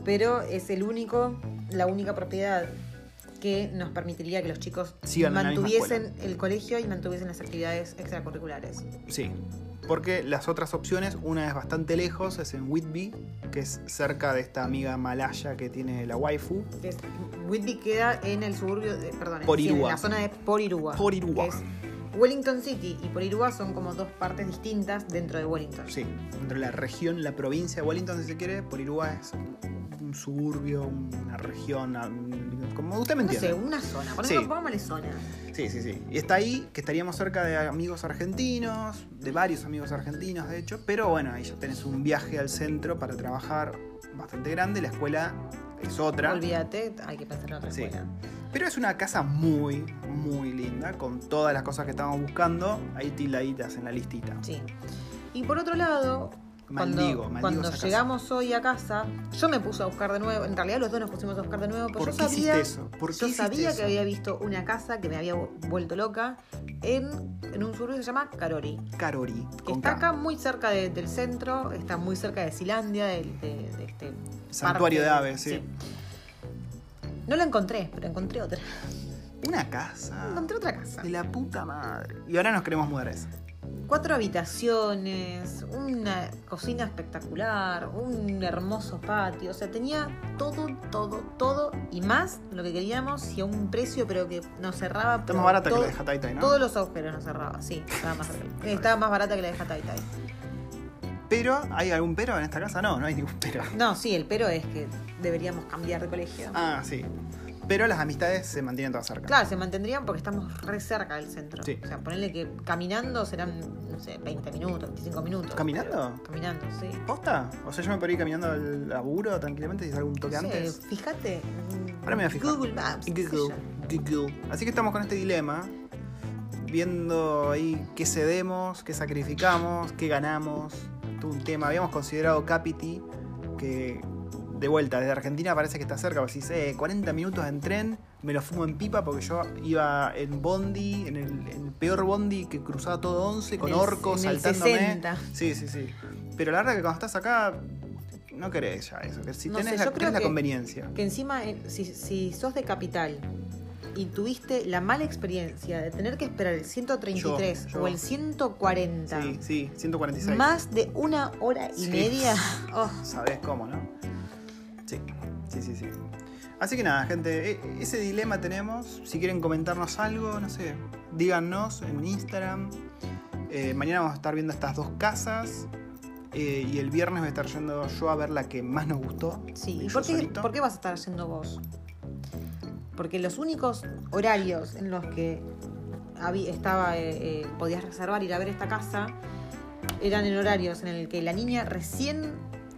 Pero es el único, la única propiedad que nos permitiría que los chicos Sigan mantuviesen el colegio y mantuviesen las actividades extracurriculares. Sí, porque las otras opciones, una es bastante lejos, es en Whitby, que es cerca de esta amiga malaya que tiene la waifu. Es- Whitby queda en el suburbio, de, perdón, en la zona de que es Wellington City y Porirúa son como dos partes distintas dentro de Wellington. Sí, entre la región, la provincia de Wellington, si se quiere, Porirúa es un suburbio, una región, como usted me No sé, entiende. una zona. Sí. Ponemos, pongámosle zona. Sí, sí, sí. Y está ahí, que estaríamos cerca de amigos argentinos, de varios amigos argentinos, de hecho, pero bueno, ahí ya tenés un viaje al centro para trabajar bastante grande, la escuela es otra. Olvídate, hay que pensar en otra Sí. escuela. Pero es una casa muy, muy linda, con todas las cosas que estamos buscando, ahí tildaditas en la listita. Sí. Y por otro lado, cuando, Maldigo, maldigo cuando casa. llegamos hoy a casa, yo me puse a buscar de nuevo. En realidad, los dos nos pusimos a buscar de nuevo, pero ¿Por yo qué sabía, eso? ¿Por yo sabía eso? que había visto una casa que me había vu- vuelto loca en, en un suburbio que se llama Karori. Karori, Que está acá muy cerca de- del centro, está muy cerca de Silandia, de, de- de este Santuario parque. de aves, sí. No la encontré, pero encontré otra. Una casa Encontré otra casa. de la puta madre. Y ahora nos queremos mudar a esa. Cuatro habitaciones, una cocina espectacular, un hermoso patio. O sea, tenía todo, todo, todo y más lo que queríamos y a un precio, pero que nos cerraba. Está más barata todo- que la de Hataitai, ¿no? Todos los agujeros nos cerraba, sí. Estaba más, estaba más barata que la de Hataitai. Pero, ¿hay algún pero en esta casa? No, no hay ningún pero. No, sí, el pero es que deberíamos cambiar de colegio. Ah, sí. Pero las amistades se mantienen todas cerca. Claro, se mantendrían porque estamos re cerca del centro. Sí. O sea, ponerle que caminando serán, no sé, 20 minutos, 25 minutos. ¿Caminando? Pero- Caminando, sí. ¿Posta? O sea, yo me podría ir caminando al laburo tranquilamente y salgo un toque No sé, antes. fíjate. Ahora me voy a fijar. Google Maps. Google, Google. Así que estamos con este dilema, viendo ahí qué cedemos, qué sacrificamos, qué ganamos. Todo un tema. Habíamos considerado Capiti, que de vuelta, desde Argentina parece que está cerca. Pues si eh, 40 minutos en tren, me lo fumo en pipa porque yo iba en bondi, en el, en el peor bondi que cruzaba todo 11, con orcos saltándome. 60. Sí, sí, sí. Pero la verdad que cuando estás acá, no querés ya eso. Que si No tenés, sé, la, yo creo tenés la que- conveniencia. Que encima, eh, si, si sos de capital y tuviste la mala experiencia de tener que esperar el 133 Yo, yo. o el 140 Sí, sí, 146. más de una hora y Sí. media, [laughs] [laughs] oh, Sabés cómo, ¿no? Sí, sí, sí, sí. Así que nada, gente, e- ese dilema tenemos. Si quieren comentarnos algo, no sé, díganos en Instagram. Eh, mañana vamos a estar viendo estas dos casas. eh, y el viernes voy a estar yendo yo a ver la que más nos gustó. sí. ¿Y por qué, por qué vas a estar haciendo vos? Porque los únicos horarios en los que estaba, eh, podías reservar ir a ver esta casa eran en horarios en el que la niña recién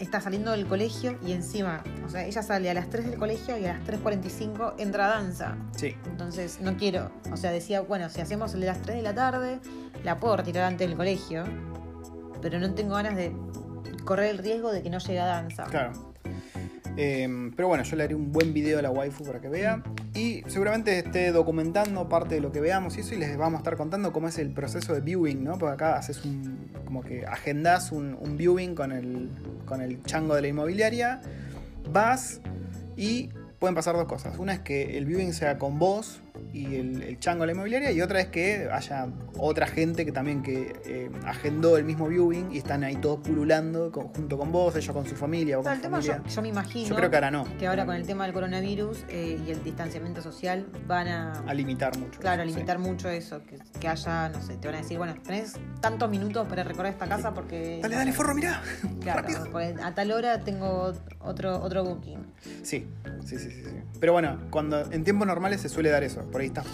está saliendo del colegio y encima, o sea, ella sale a las 3 del colegio y a las 3.45 entra a danza. Sí, Entonces no quiero, o sea, decía, bueno, si hacemos las 3 de la tarde, la puedo retirar antes del colegio, pero no tengo ganas de correr el riesgo de que no llegue a danza. claro. Eh, pero bueno, yo le haré un buen video a la waifu para que vea. Y seguramente esté documentando parte de lo que veamos y eso. Y les vamos a estar contando cómo es el proceso de viewing, ¿no? Porque acá haces un. como que agendas un, un viewing con el, con el chango de la inmobiliaria. Vas y pueden pasar dos cosas. Una es que el viewing sea con vos y el, el chango de la inmobiliaria, y otra es que haya otra gente que también que eh, agendó el mismo viewing y están ahí todos pululando con- junto con vos, ellos con su familia, vos con el tema familia. yo, yo me imagino Yo creo que ahora no, que ahora con el tema del coronavirus eh, y el distanciamiento social van a, a limitar mucho. claro, a sí. limitar mucho eso, que, que haya, no sé, te van a decir, bueno, tenés tantos minutos para recorrer esta casa porque... Dale, dale, forro, mirá. Claro, [laughs] a tal hora tengo otro, otro booking. Sí, sí, sí, sí, sí. Pero bueno, cuando en tiempos normales se suele dar eso. Por ahí estás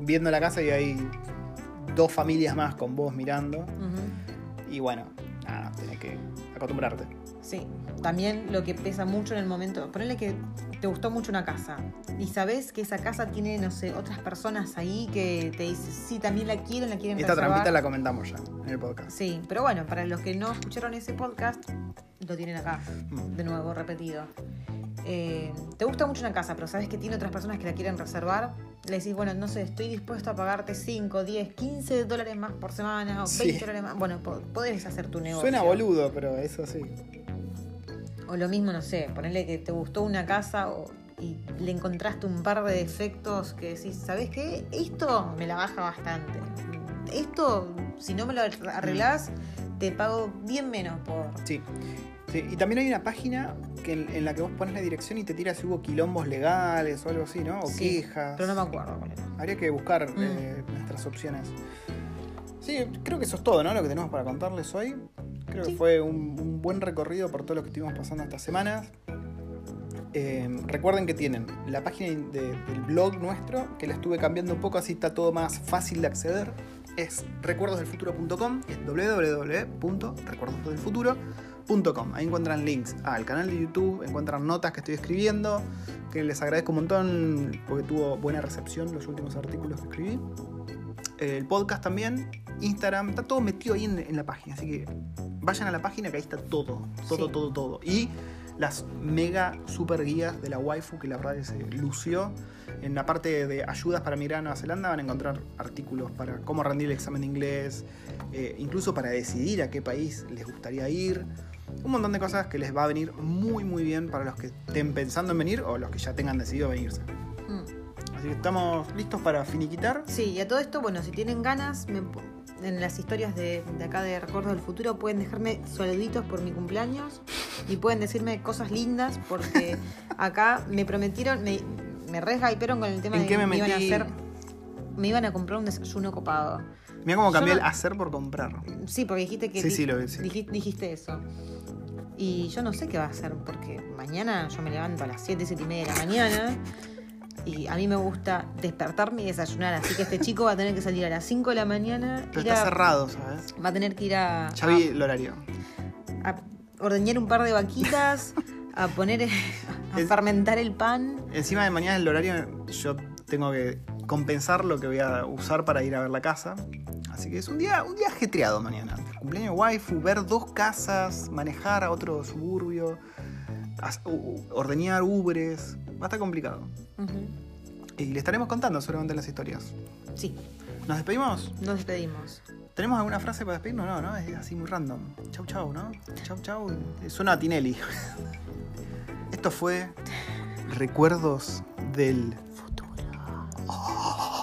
viendo la casa y hay dos familias más con vos mirando. Y bueno, nada, tenés que acostumbrarte. Sí, también lo que pesa mucho en el momento, ponele que te gustó mucho una casa y sabes que esa casa tiene, no sé, otras personas ahí que te dicen, sí, también la quieren, la quieren Esta reservar". trampita la comentamos ya en el podcast. Sí, pero bueno, para los que no escucharon ese podcast, lo tienen acá, de nuevo, repetido. Eh, te gusta mucho una casa, pero sabes que tiene otras personas que la quieren reservar. Le decís, bueno, no sé, estoy dispuesto a pagarte 5, 10, 15 dólares más por semana o 20 Sí. dólares más. Bueno, po- podés hacer tu negocio. Suena boludo, pero eso sí. O lo mismo, no sé, ponerle que te gustó una casa o- y le encontraste un par de defectos que decís, ¿sabes qué? Esto me la baja bastante. Esto, si no me lo arreglás, te pago bien menos por... Sí. Sí, Y también hay una página que en, en la que vos pones la dirección y te tira si hubo quilombos legales o algo así, ¿no? O Sí, quejas. Pero no me acuerdo cuál era. Habría que buscar Mm. eh, nuestras opciones. Sí, creo que eso es todo, ¿no? Lo que tenemos para contarles hoy. Creo que fue un, un buen recorrido por todo lo que estuvimos pasando estas semanas. Eh, recuerden que tienen la página de- del blog nuestro, que la estuve cambiando un poco, así está todo más fácil de acceder. Es recuerdosdelfuturo.com, es www.recuerdosdelfuturo.com. Ahí encuentran links al canal de YouTube, encuentran notas que estoy escribiendo, que les agradezco un montón porque tuvo buena recepción los últimos artículos que escribí. El podcast también, Instagram, está todo metido ahí en, en la página, así que vayan a la página que ahí está todo, todo, Sí. todo, todo. Y las mega super guías de la waifu que la verdad se lució. En la parte de ayudas para migrar a Nueva Zelanda van a encontrar artículos para cómo rendir el examen de inglés, eh, incluso para decidir a qué país les gustaría ir. Un montón de cosas que les va a venir muy muy bien para los que estén pensando en venir o los que ya tengan decidido venirse. Así que estamos listos para finiquitar. Sí, y a todo esto, bueno, si tienen ganas, me en las historias de, de acá de Recuerdos del Futuro pueden dejarme saluditos por mi cumpleaños y pueden decirme cosas lindas porque [laughs] acá me prometieron, me, me re hypearon con el tema ¿En de qué que me iban a hacer, me iban a comprar un desayuno copado. Mira cómo cambié no- el hacer por comprar. Sí, porque dijiste que Sí, di- sí, lo sí. diji- dijiste eso. Y yo no sé qué va a hacer, porque mañana yo me levanto a las 7, 7 y media de la mañana. Y a mí me gusta despertarme y desayunar. Así que este chico va a tener que salir a las 5 de la mañana. Pero está a- cerrado, ¿sabes? Va a tener que ir a, Ya vi el horario. a, ordeñar un par de vaquitas, a poner, [laughs] a Es- fermentar el pan. Encima de mañana el horario yo tengo que compensar lo que voy a usar para ir a ver la casa. Así que es un día, un día ajetreado mañana. Cumpleaños de waifu, ver dos casas, manejar a otro suburbio, ordeñar ubres. Va a estar complicado. Y le estaremos contando seguramente las historias. Sí. ¿Nos despedimos? Nos despedimos. ¿Tenemos alguna frase para despedirnos? No, no, es así muy random. Chau, chau, ¿no? Chau, chau. Suena a Tinelli. [laughs] Esto fue Recuerdos del Futuro. Oh.